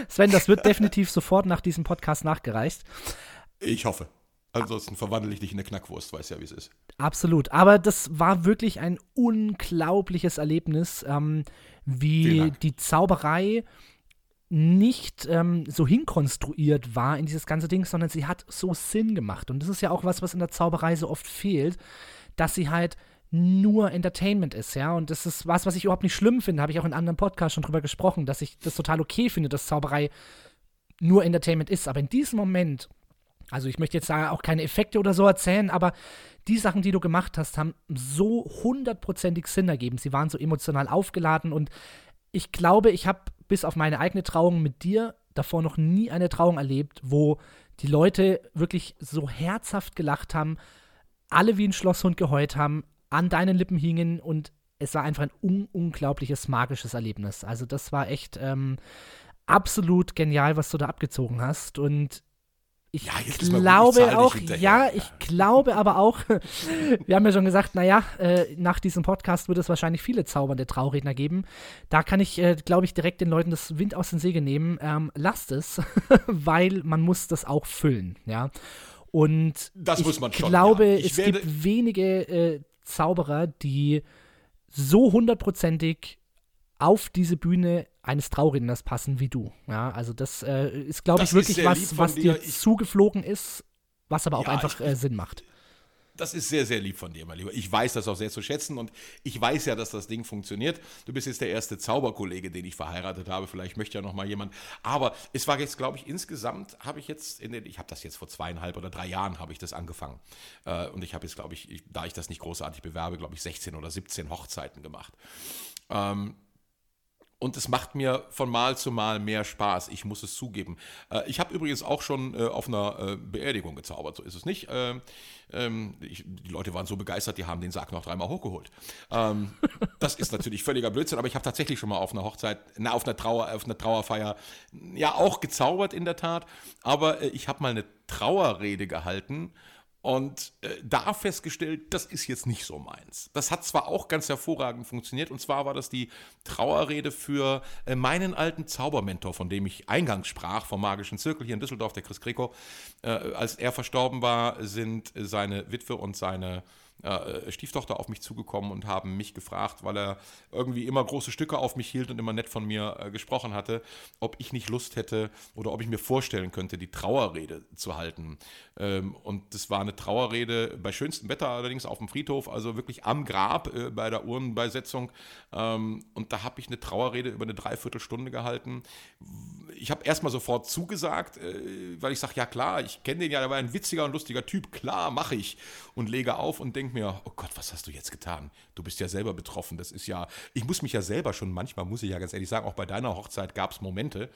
Sven, das wird definitiv sofort nach diesem Podcast nachgereicht. Ich hoffe. Ansonsten verwandle ich dich in eine Knackwurst, weiß ja, wie es ist. Absolut. Aber das war wirklich ein unglaubliches Erlebnis, ähm, wie die Zauberei nicht ähm, so hinkonstruiert war in dieses ganze Ding, sondern sie hat so Sinn gemacht. Und das ist ja auch was, was in der Zauberei so oft fehlt, dass sie halt nur Entertainment ist, ja. Und das ist was, was ich überhaupt nicht schlimm finde. Habe ich auch in anderen Podcasts schon drüber gesprochen, dass ich das total okay finde, dass Zauberei nur Entertainment ist. Aber in diesem Moment, also ich möchte jetzt da auch keine Effekte oder so erzählen, aber die Sachen, die du gemacht hast, haben so hundertprozentig Sinn ergeben. Sie waren so emotional aufgeladen und ich glaube, ich habe bis auf meine eigene Trauung mit dir davor noch nie eine Trauung erlebt, wo die Leute wirklich so herzhaft gelacht haben, alle wie ein Schlosshund geheult haben, an deinen Lippen hingen und es war einfach ein un unglaubliches, magisches Erlebnis. Also das war echt ähm, absolut genial, was du da abgezogen hast und ich ja, glaube auch, ja, ich glaube aber auch, wir haben ja schon gesagt, naja, äh, nach diesem Podcast wird es wahrscheinlich viele zaubernde Trauredner geben. Da kann ich, äh, glaube ich, direkt den Leuten das Wind aus den Segel nehmen. Ähm, lasst es, weil man muss das auch füllen, ja. Und das ich schon, glaube, ja. ich es gibt wenige äh, Zauberer, die so hundertprozentig auf diese Bühne eines Trauredners passen wie du. Ja, also das äh, ist, glaube ich, wirklich was, was dir, dir zugeflogen ist, was aber auch ja, einfach ich, äh, Sinn macht. Das ist sehr, sehr lieb von dir, mein Lieber. Ich weiß das auch sehr zu schätzen und ich weiß ja, dass das Ding funktioniert. Du bist jetzt der erste Zauberkollege, den ich verheiratet habe. Vielleicht möchte ja noch mal jemand. Aber es war jetzt, glaube ich, insgesamt habe ich jetzt in den, ich habe das jetzt vor zweieinhalb oder drei Jahren habe ich das angefangen. Äh, und ich habe jetzt, glaube ich, ich, da ich das nicht großartig bewerbe, glaube ich, 16 oder 17 Hochzeiten gemacht. Ähm, und es macht mir von Mal zu Mal mehr Spaß, ich muss es zugeben. Äh, ich habe übrigens auch schon äh, auf einer äh, Beerdigung gezaubert, so ist es nicht. Ähm, ähm, ich, die Leute waren so begeistert, die haben den Sarg noch dreimal hochgeholt. Ähm, das ist natürlich völliger Blödsinn, aber ich habe tatsächlich schon mal auf einer Hochzeit, na, auf einer Trauer, auf einer Trauerfeier, ja auch gezaubert in der Tat, aber äh, ich habe mal eine Trauerrede gehalten und äh, da festgestellt, das ist jetzt nicht so meins. Das hat zwar auch ganz hervorragend funktioniert, und zwar war das die Trauerrede für äh, meinen alten Zaubermentor, von dem ich eingangs sprach, vom Magischen Zirkel hier in Düsseldorf, der Chris Greco. Äh, als er verstorben war, sind seine Witwe und seine äh, Stieftochter auf mich zugekommen und haben mich gefragt, weil er irgendwie immer große Stücke auf mich hielt und immer nett von mir äh, gesprochen hatte, ob ich nicht Lust hätte oder ob ich mir vorstellen könnte, die Trauerrede zu halten. Ähm, und das war eine Trauerrede bei schönstem Wetter allerdings auf dem Friedhof, also wirklich am Grab äh, bei der Urnenbeisetzung. Ähm, und da habe ich eine Trauerrede über eine Dreiviertelstunde gehalten. Ich habe erstmal sofort zugesagt, weil ich sage, ja klar, ich kenne den ja, der war ein witziger und lustiger Typ, klar, mache ich. Und lege auf und denke mir, oh Gott, was hast du jetzt getan? Du bist ja selber betroffen. Das ist ja, ich muss mich ja selber schon, manchmal muss ich ja ganz ehrlich sagen, auch bei deiner Hochzeit gab es Momente,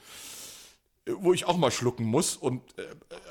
wo ich auch mal schlucken muss und äh,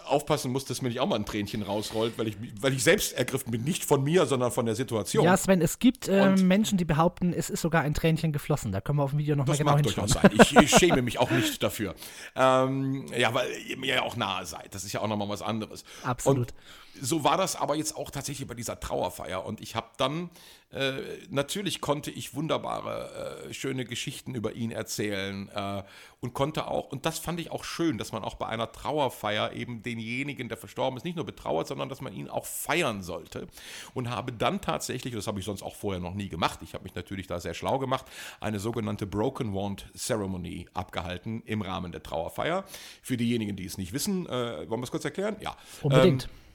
aufpassen muss, dass mir nicht auch mal ein Tränchen rausrollt, weil ich, weil ich selbst ergriffen bin, nicht von mir, sondern von der Situation. Ja, Sven, es gibt äh, Menschen, die behaupten, es ist sogar ein Tränchen geflossen. Da können wir auf dem Video nochmal genau hinschauen. Das mag durchaus sein. Ich, ich, schäme mich auch nicht dafür. Ähm, ja, weil ihr mir ja auch nahe seid. Das ist ja auch nochmal was anderes. Absolut. Und so war das aber jetzt auch tatsächlich bei dieser Trauerfeier. Und ich habe dann, äh, natürlich konnte ich wunderbare, äh, schöne Geschichten über ihn erzählen äh, und konnte auch, und das fand ich auch schön, dass man auch bei einer Trauerfeier eben denjenigen, der verstorben ist, nicht nur betrauert, sondern dass man ihn auch feiern sollte. Und habe dann tatsächlich, das habe ich sonst auch vorher noch nie gemacht, ich habe mich natürlich da sehr schlau gemacht, eine sogenannte Broken Wand Ceremony abgehalten im Rahmen der Trauerfeier. Für diejenigen, die es nicht wissen, äh, wollen wir es kurz erklären? Ja. Unbedingt. Ähm, äh,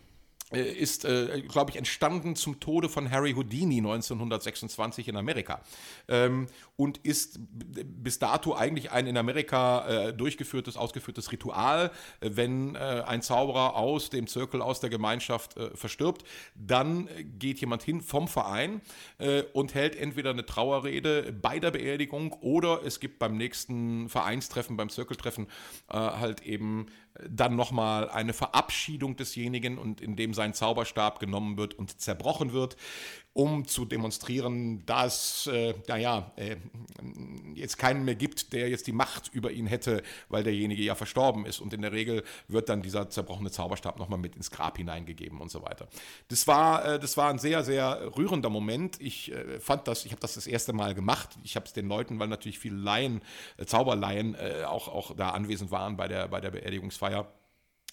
ist, äh, glaube ich, entstanden zum Tode von Harry Houdini 1926 in Amerika ähm, und ist bis dato eigentlich ein in Amerika äh, durchgeführtes, ausgeführtes Ritual. Äh, wenn äh, ein Zauberer aus dem Zirkel, aus der Gemeinschaft äh, verstirbt, dann geht jemand hin vom Verein und hält entweder eine Trauerrede bei der Beerdigung oder es gibt beim nächsten Vereinstreffen, beim Zirkeltreffen halt eben dann nochmal eine Verabschiedung desjenigen und in dem sein Zauberstab genommen wird und zerbrochen wird um zu demonstrieren, dass äh, naja, äh, jetzt keinen mehr gibt, der jetzt die Macht über ihn hätte, weil derjenige ja verstorben ist. Und in der Regel wird dann dieser zerbrochene Zauberstab nochmal mit ins Grab hineingegeben und so weiter. Das war, äh, das war ein sehr, sehr rührender Moment. Ich äh, fand das, ich habe das das erste Mal gemacht. Ich habe es den Leuten, weil natürlich viele Laien, äh, Zauberlaien äh, auch, auch da anwesend waren bei der, bei der Beerdigungsfeier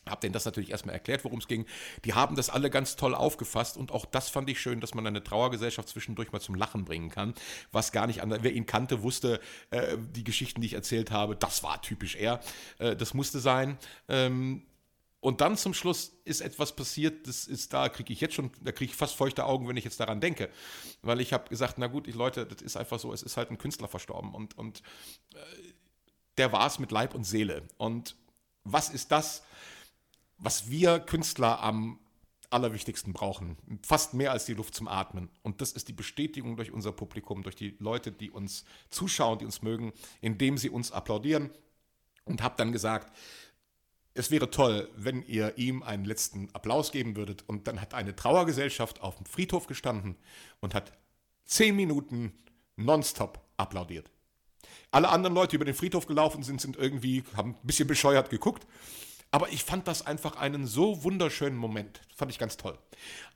habe denen das natürlich erstmal erklärt, worum es ging. Die haben das alle ganz toll aufgefasst und auch das fand ich schön, dass man eine Trauergesellschaft zwischendurch mal zum Lachen bringen kann, was gar nicht anders. Wer ihn kannte, wusste, äh, die Geschichten, die ich erzählt habe, das war typisch er. Äh, das musste sein. Ähm, und dann zum Schluss ist etwas passiert, das ist da, kriege ich jetzt schon, da kriege ich fast feuchte Augen, wenn ich jetzt daran denke. Weil ich habe gesagt, na gut, ich, Leute, das ist einfach so, es ist halt ein Künstler verstorben und, und äh, der war es mit Leib und Seele. Und was ist das? Was wir Künstler am allerwichtigsten brauchen. Fast mehr als die Luft zum Atmen. Und das ist die Bestätigung durch unser Publikum, durch die Leute, die uns zuschauen, die uns mögen, indem sie uns applaudieren. Und habe dann gesagt, es wäre toll, wenn ihr ihm einen letzten Applaus geben würdet. Und dann hat eine Trauergesellschaft auf dem Friedhof gestanden und hat zehn Minuten nonstop applaudiert. Alle anderen Leute, die über den Friedhof gelaufen sind, sind irgendwie, haben ein bisschen bescheuert geguckt. Aber ich fand das einfach einen so wunderschönen Moment. Fand ich ganz toll.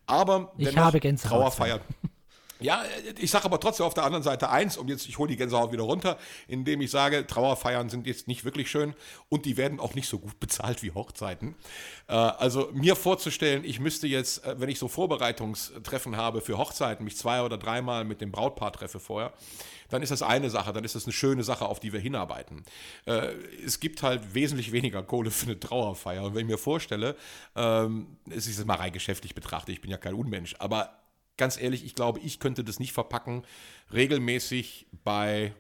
Aber ich habe Gänsehaut. Trauerfeier. Ja, ich sage aber trotzdem auf der anderen Seite eins, und jetzt, ich hole die Gänsehaut wieder runter, indem ich sage, Trauerfeiern sind jetzt nicht wirklich schön und die werden auch nicht so gut bezahlt wie Hochzeiten. Äh, also mir vorzustellen, ich müsste jetzt, äh, wenn ich so Vorbereitungstreffen habe für Hochzeiten, mich zwei oder dreimal mit dem Brautpaar treffe vorher, dann ist das eine Sache, dann ist das eine schöne Sache, auf die wir hinarbeiten. Äh, es gibt halt wesentlich weniger Kohle für eine Trauerfeier. Und wenn ich mir vorstelle, ähm, es ist mal rein geschäftlich betrachtet, ich bin ja kein Unmensch, aber ganz ehrlich, ich glaube, ich könnte das nicht verpacken, regelmäßig bei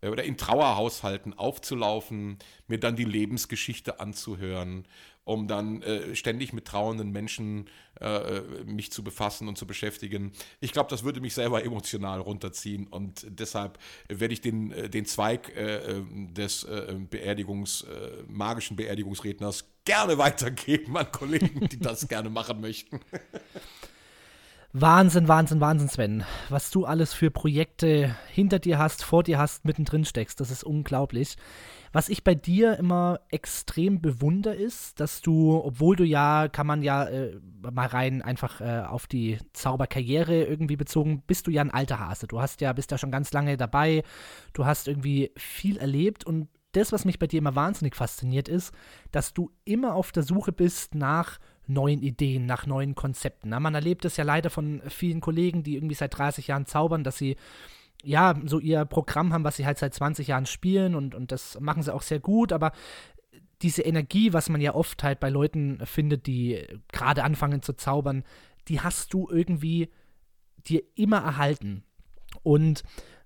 oder in Trauerhaushalten aufzulaufen, mir dann die Lebensgeschichte anzuhören um dann äh, ständig mit trauenden Menschen äh, mich zu befassen und zu beschäftigen. Ich glaube, das würde mich selber emotional runterziehen und deshalb werde ich den, äh, den Zweig äh, des äh, Beerdigungs, äh, magischen Beerdigungsredners gerne weitergeben an Kollegen, die das gerne machen möchten. Wahnsinn, Wahnsinn, Wahnsinn, Sven. Was du alles für Projekte hinter dir hast, vor dir hast, mittendrin steckst, das ist unglaublich. Was ich bei dir immer extrem bewundere, ist, dass du, obwohl du ja, kann man ja äh, mal rein einfach äh, auf die Zauberkarriere irgendwie bezogen, bist du ja ein alter Hase. Du hast ja, bist ja schon ganz lange dabei, du hast irgendwie viel erlebt und das, was mich bei dir immer wahnsinnig fasziniert, ist, dass du immer auf der Suche bist nach neuen Ideen, nach neuen Konzepten. Man erlebt es ja leider von vielen Kollegen, die irgendwie seit 30 Jahren zaubern, dass sie ja so ihr Programm haben, was sie halt seit 20 Jahren spielen und, und das machen sie auch sehr gut, aber diese Energie, was man ja oft halt bei Leuten findet, die gerade anfangen zu zaubern, die hast du irgendwie dir immer erhalten. Und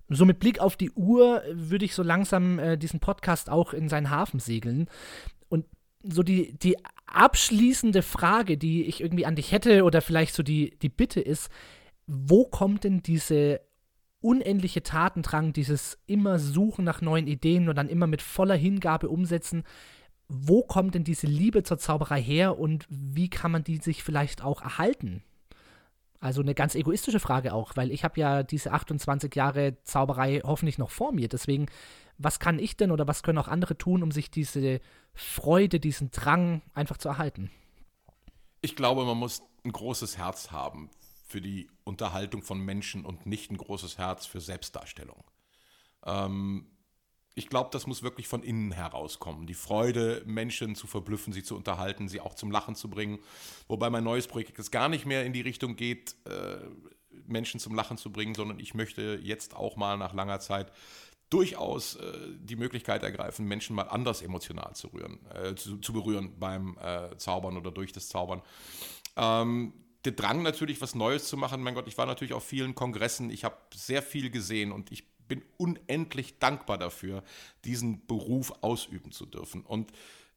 so mit Blick auf die Uhr würde ich so langsam äh, diesen Podcast auch in seinen Hafen segeln. Und so die, die abschließende Frage, die ich irgendwie an dich hätte, oder vielleicht so die, die Bitte ist, wo kommt denn diese unendliche Tatendrang, dieses immer Suchen nach neuen Ideen und dann immer mit voller Hingabe umsetzen, wo kommt denn diese Liebe zur Zauberei her und wie kann man die sich vielleicht auch erhalten? Also eine ganz egoistische Frage auch, weil ich habe ja diese 28 Jahre Zauberei hoffentlich noch vor mir. Deswegen, was kann ich denn oder was können auch andere tun, um sich diese Freude, diesen Drang einfach zu erhalten? Ich glaube, man muss ein großes Herz haben für die Unterhaltung von Menschen und nicht ein großes Herz für Selbstdarstellung. Ähm, ich glaube, das muss wirklich von innen herauskommen. Die Freude, Menschen zu verblüffen, sie zu unterhalten, sie auch zum Lachen zu bringen. Wobei mein neues Projekt jetzt gar nicht mehr in die Richtung geht, äh, Menschen zum Lachen zu bringen, sondern ich möchte jetzt auch mal nach langer Zeit durchaus äh, die Möglichkeit ergreifen, Menschen mal anders emotional zu, rühren, äh, zu, zu, berühren beim äh, Zaubern oder durch das Zaubern. Ähm, der Drang natürlich, was Neues zu machen. Mein Gott, ich war natürlich auf vielen Kongressen, ich habe sehr viel gesehen und ich bin unendlich dankbar dafür, diesen Beruf ausüben zu dürfen. Und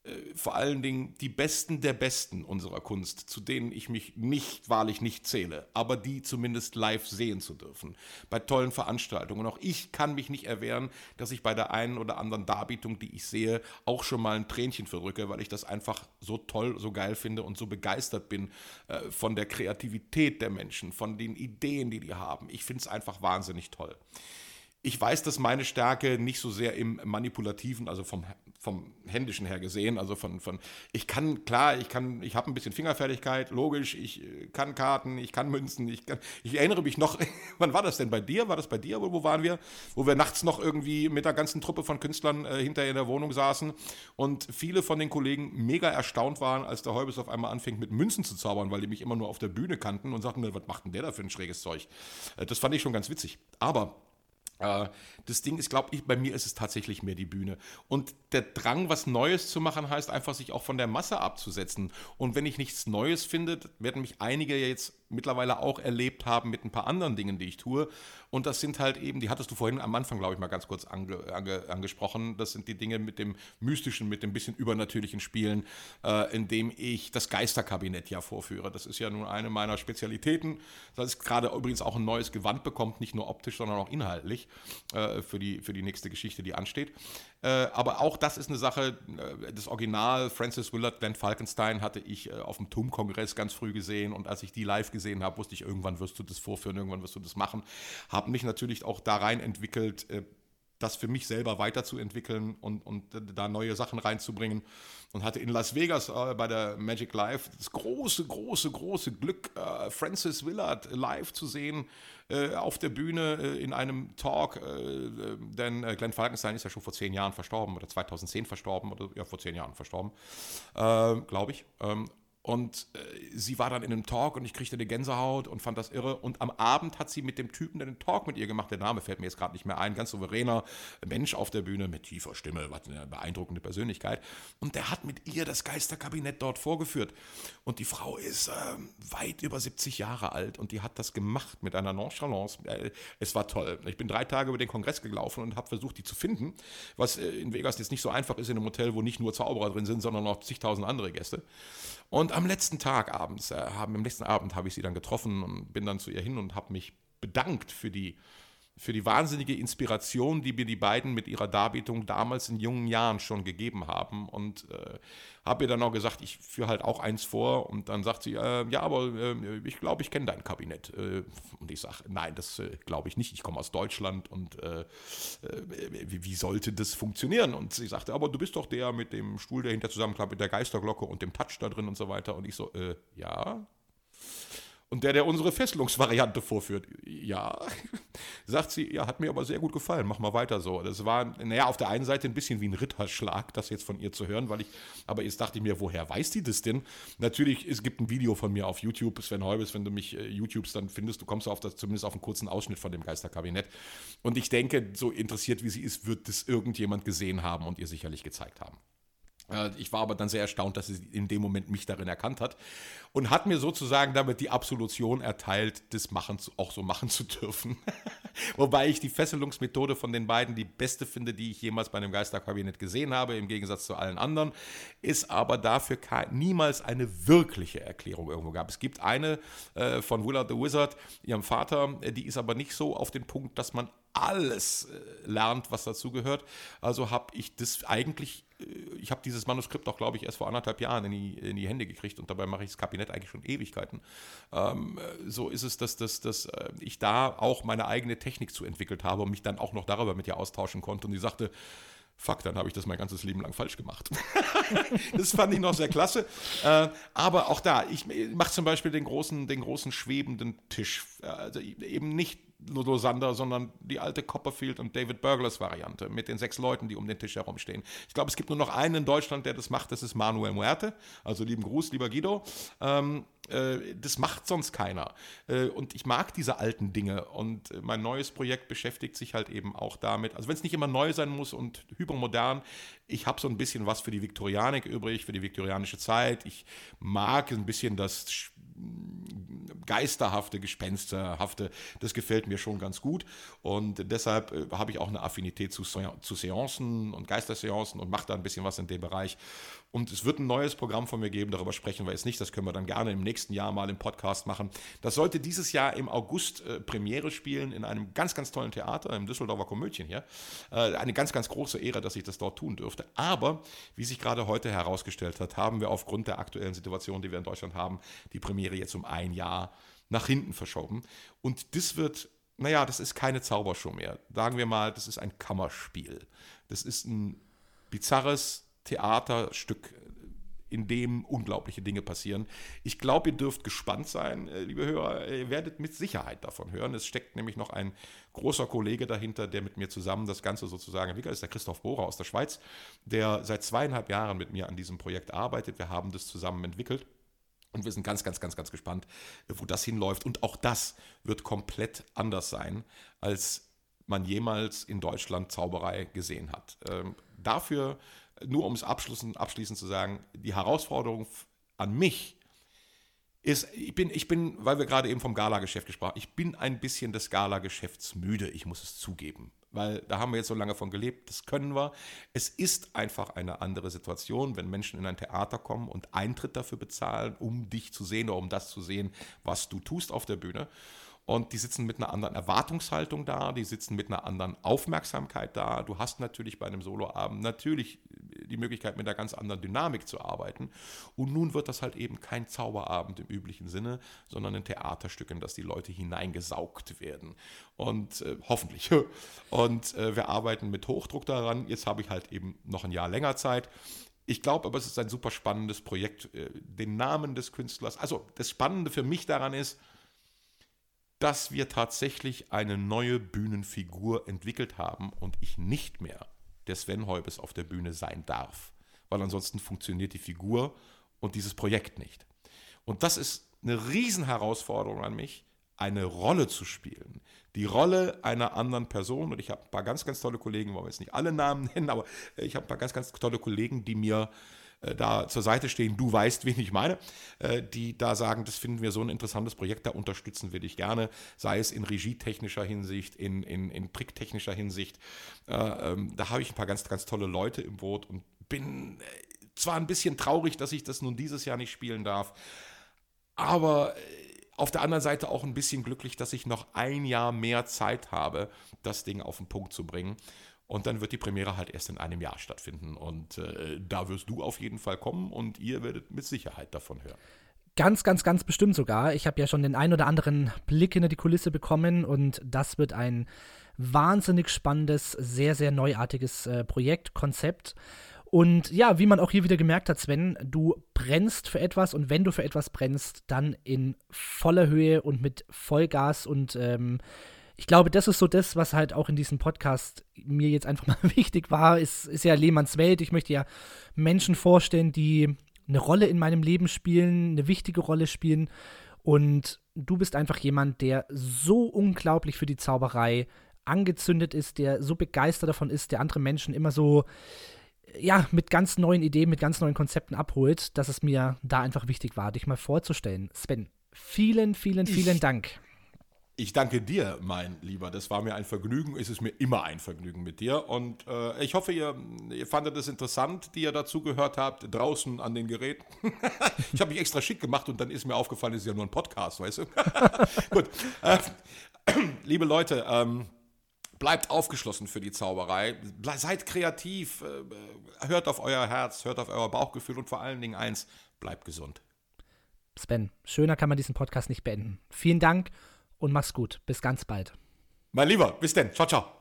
äh, vor allen Dingen die Besten der Besten unserer Kunst, zu denen ich mich nicht, wahrlich nicht zähle, aber die zumindest live sehen zu dürfen, bei tollen Veranstaltungen. Und auch ich kann mich nicht erwehren, dass ich bei der einen oder anderen Darbietung, die ich sehe, auch schon mal ein Tränchen verrücke, weil ich das einfach so toll, so geil finde und so begeistert bin äh, von der Kreativität der Menschen, von den Ideen, die die haben. Ich finde es einfach wahnsinnig toll. Ich weiß, dass meine Stärke nicht so sehr im Manipulativen, also vom, vom Händischen her gesehen, also von, von ich kann, klar, ich kann, ich habe ein bisschen Fingerfertigkeit, logisch, ich äh, kann Karten, ich kann Münzen, ich, kann, ich erinnere mich noch, wann war das denn bei dir? War das bei dir? Wo, wo waren wir? Wo wir nachts noch irgendwie mit der ganzen Truppe von Künstlern äh, hinterher in der Wohnung saßen und viele von den Kollegen mega erstaunt waren, als der Heubes auf einmal anfing mit Münzen zu zaubern, weil die mich immer nur auf der Bühne kannten und sagten, was macht denn der da für ein schräges Zeug? Äh, das fand ich schon ganz witzig. Aber das Ding ist, glaube ich, bei mir ist es tatsächlich mehr die Bühne. Und der Drang, was Neues zu machen, heißt einfach, sich auch von der Masse abzusetzen. Und wenn ich nichts Neues finde, werden mich einige jetzt mittlerweile auch erlebt haben mit ein paar anderen Dingen, die ich tue. Und das sind halt eben, die hattest du vorhin am Anfang, glaube ich, mal ganz kurz ange, ange, angesprochen. Das sind die Dinge mit dem mystischen, mit dem bisschen übernatürlichen Spielen, äh, in dem ich das Geisterkabinett ja vorführe. Das ist ja nun eine meiner Spezialitäten. Das ist gerade übrigens auch ein neues Gewand bekommt, nicht nur optisch, sondern auch inhaltlich äh, für, die, für die nächste Geschichte, die ansteht. Äh, aber auch das ist eine Sache, äh, das Original Francis Willard Glenn Falkenstein hatte ich äh, auf dem TUM-Kongress ganz früh gesehen und als ich die live gesehen habe, wusste ich, irgendwann wirst du das vorführen, irgendwann wirst du das machen. Habe mich natürlich auch da rein entwickelt, das für mich selber weiterzuentwickeln und, und da neue Sachen reinzubringen. Und hatte in Las Vegas äh, bei der Magic Live das große, große, große Glück, äh, Francis Willard live zu sehen äh, auf der Bühne äh, in einem Talk. Äh, denn äh, Glenn Falkenstein ist ja schon vor zehn Jahren verstorben oder 2010 verstorben oder ja, vor zehn Jahren verstorben, glaube ich. Ähm, Und äh, sie war dann in einem Talk und ich kriegte eine Gänsehaut und fand das irre. Und am Abend hat sie mit dem Typen, der den Talk mit ihr gemacht, der Name fällt mir jetzt gerade nicht mehr ein, ganz souveräner Mensch auf der Bühne mit tiefer Stimme, was eine beeindruckende Persönlichkeit. Und der hat mit ihr das Geisterkabinett dort vorgeführt. Und die Frau ist äh, weit über 70 Jahre alt und die hat das gemacht mit einer Nonchalance. Äh, es war toll. Ich bin drei Tage über den Kongress gelaufen und habe versucht, die zu finden, was äh, in Vegas jetzt nicht so einfach ist in einem Hotel, wo nicht nur Zauberer drin sind, sondern noch zigtausend andere Gäste. Und am letzten Tag abends, äh, haben, am letzten Abend habe ich sie dann getroffen und bin dann zu ihr hin und habe mich bedankt für die für die wahnsinnige Inspiration, die mir die beiden mit ihrer Darbietung damals in jungen Jahren schon gegeben haben. Und äh, habe ihr dann auch gesagt, ich führe halt auch eins vor. Und dann sagt sie, äh, ja, aber äh, ich glaube, ich kenne dein Kabinett. Äh, und ich sage, nein, das äh, glaube ich nicht. Ich komme aus Deutschland und äh, wie, wie, sollte das funktionieren? Und sie sagte, aber du bist doch der mit dem Stuhl, der hinter zusammenklappt, mit der Geisterglocke und dem Touch da drin und so weiter. Und ich so, ja. Und der, der unsere Fesselungsvariante vorführt, ja, sagt sie, ja, hat mir aber sehr gut gefallen, mach mal weiter so. Das war, naja, auf der einen Seite ein bisschen wie ein Ritterschlag, das jetzt von ihr zu hören, weil ich, aber jetzt dachte ich mir, woher weiß die das denn? Natürlich, es gibt ein Video von mir auf YouTube, Sven Heubes, wenn du mich äh, YouTubes dann findest, du kommst auf das, zumindest auf einen kurzen Ausschnitt von dem Geisterkabinett. Und ich denke, so interessiert wie sie ist, wird das irgendjemand gesehen haben und ihr sicherlich gezeigt haben. Ich war aber dann sehr erstaunt, dass sie in dem Moment mich darin erkannt hat und hat mir sozusagen damit die Absolution erteilt, das machen auch so machen zu dürfen. Wobei ich die Fesselungsmethode von den beiden die beste finde, die ich jemals bei einem Geisterkabinett gesehen habe, im Gegensatz zu allen anderen, ist aber dafür niemals eine wirkliche Erklärung irgendwo gab. Es gibt eine äh, von Willard the Wizard, ihrem Vater, äh, die ist aber nicht so auf den Punkt, dass man alles äh, lernt, was dazugehört. Also habe ich das eigentlich, äh, ich habe dieses Manuskript auch, glaube ich, erst vor anderthalb Jahren in die, in die Hände gekriegt und dabei mache ich das Kabinett eigentlich schon Ewigkeiten. Ähm, äh, so ist es, dass, dass, dass ich da auch meine eigene Technik zu entwickelt habe und mich dann auch noch darüber mit ihr austauschen konnte. Und sie sagte, fuck, dann habe ich das mein ganzes Leben lang falsch gemacht. das fand ich noch sehr klasse. Äh, aber auch da, ich mache zum Beispiel den großen, den großen schwebenden Tisch. Also eben nicht Ludo Sander, sondern die alte Copperfield und David Burglars Variante mit den sechs Leuten, die um den Tisch herumstehen. Ich glaube, es gibt nur noch einen in Deutschland, der das macht, das ist Manuel Muerte. Also lieben Gruß, lieber Guido. Ähm, äh, das macht sonst keiner. Äh, und ich mag diese alten Dinge. Und mein neues Projekt beschäftigt sich halt eben auch damit. Also wenn es nicht immer neu sein muss und hypermodern, ich habe so ein bisschen was für die Viktorianik übrig, für die viktorianische Zeit. Ich mag ein bisschen das geisterhafte, gespensterhafte, das gefällt mir schon ganz gut. Und deshalb äh, habe ich auch eine Affinität zu, zu Seancen und Geisterseancen und mache da ein bisschen was in dem Bereich. Und es wird ein neues Programm von mir geben, darüber sprechen wir jetzt nicht, das können wir dann gerne im nächsten Jahr mal im Podcast machen. Das sollte dieses Jahr im August äh, Premiere spielen in einem ganz, ganz tollen Theater, im Düsseldorfer Komödien hier. Äh, eine ganz, ganz große Ehre, dass ich das dort tun dürfte. Aber, wie sich gerade heute herausgestellt hat, haben wir aufgrund der aktuellen Situation, die wir in Deutschland haben, die Premiere jetzt um ein Jahr nach hinten verschoben. Und das wird naja, das ist keine Zaubershow mehr. Sagen wir mal, das ist ein Kammerspiel. Das ist ein bizarres Theaterstück, in dem unglaubliche Dinge passieren. Ich glaube, ihr dürft gespannt sein, äh, liebe Hörer. Ihr werdet mit Sicherheit davon hören. Es steckt nämlich noch ein großer Kollege dahinter, der mit mir zusammen das Ganze sozusagen entwickelt. Ist der Christoph Bohrer aus der Schweiz, der seit zweieinhalb Jahren mit mir an diesem Projekt arbeitet. Wir haben das zusammen entwickelt. Und wir sind ganz, ganz, ganz, ganz gespannt, wo das hinläuft. Und auch das wird komplett anders sein, als man jemals in Deutschland Zauberei gesehen hat. Ähm, dafür nur um es abschließend, abschließend zu sagen, die Herausforderung an mich ist, ich bin, ich bin, weil wir gerade eben vom Gala-Geschäft gesprochen haben, ich bin ein bisschen des Gala-Geschäfts müde, ich muss es zugeben. Weil da haben wir jetzt so lange von gelebt, das können wir. Es ist einfach eine andere Situation, wenn Menschen in ein Theater kommen und Eintritt dafür bezahlen, um dich zu sehen oder um das zu sehen, was du tust auf der Bühne. Und die sitzen mit einer anderen Erwartungshaltung da, die sitzen mit einer anderen Aufmerksamkeit da. Du hast natürlich bei einem Soloabend natürlich die Möglichkeit, mit einer ganz anderen Dynamik zu arbeiten. Und nun wird das halt eben kein Zauberabend im üblichen Sinne, sondern ein Theaterstück, in das die Leute hineingesaugt werden. Und äh, hoffentlich. Und äh, wir arbeiten mit Hochdruck daran. Jetzt habe ich halt eben noch ein Jahr länger Zeit. Ich glaube aber, es ist ein super spannendes Projekt. Äh, den Namen des Künstlers, also das Spannende für mich daran ist, dass wir tatsächlich eine neue Bühnenfigur entwickelt haben und ich nicht mehr der Sven Heubes auf der Bühne sein darf. Weil ansonsten funktioniert die Figur und dieses Projekt nicht. Und das ist eine Riesenherausforderung an mich, eine Rolle zu spielen. Die Rolle einer anderen Person. Und ich habe ein paar ganz, ganz tolle Kollegen, wollen wir jetzt nicht alle Namen nennen, aber ich habe ein paar ganz, ganz tolle Kollegen, die mir da zur Seite stehen, du weißt, wen ich meine, äh, die da sagen, das finden wir so ein interessantes Projekt, da unterstützen wir dich gerne, sei es in regietechnischer Hinsicht, in, in, in tricktechnischer Hinsicht. Äh, ähm, da habe ich ein paar ganz, ganz tolle Leute im Boot und bin zwar ein bisschen traurig, dass ich das nun dieses Jahr nicht spielen darf, aber auf der anderen Seite auch ein bisschen glücklich, dass ich noch ein Jahr mehr Zeit habe, das Ding auf den Punkt zu bringen. Und dann wird die Premiere halt erst in einem Jahr stattfinden. Und äh, da wirst du auf jeden Fall kommen und ihr werdet mit Sicherheit davon hören. Ganz, ganz, ganz bestimmt sogar. Ich habe ja schon den ein oder anderen Blick hinter die Kulisse bekommen und das wird ein wahnsinnig spannendes, sehr, sehr neuartiges äh, Projekt, Konzept. Und ja, wie man auch hier wieder gemerkt hat, Sven, du brennst für etwas und wenn du für etwas brennst, dann in voller Höhe und mit Vollgas und ähm, ich glaube, das ist so das, was halt auch in diesem Podcast mir jetzt einfach mal wichtig war. Ist, ist ja Lehmanns Welt. Ich möchte ja Menschen vorstellen, die eine Rolle in meinem Leben spielen, eine wichtige Rolle spielen. Und du bist einfach jemand, der so unglaublich für die Zauberei angezündet ist, der so begeistert davon ist, der andere Menschen immer so, ja, mit ganz neuen Ideen, mit ganz neuen Konzepten abholt, dass es mir da einfach wichtig war, dich mal vorzustellen. Sven, vielen, vielen, vielen ich, Dank. Ich danke dir, mein Lieber. Das war mir ein Vergnügen. Es ist mir immer ein Vergnügen mit dir. Und äh, ich hoffe, ihr, ihr fandet es interessant, die ihr dazu gehört habt, draußen an den Geräten. ich habe mich extra schick gemacht und dann ist mir aufgefallen, es ist ja nur ein Podcast, weißt du? Gut. Äh, liebe Leute, ähm, bleibt aufgeschlossen für die Zauberei. Seid kreativ. Äh, hört auf euer Herz, hört auf euer Bauchgefühl und vor allen Dingen eins, bleibt gesund. Sven, schöner kann man diesen Podcast nicht beenden. Vielen Dank und mach's gut. Bis ganz bald. Mein Lieber, bis denn. Ciao, ciao.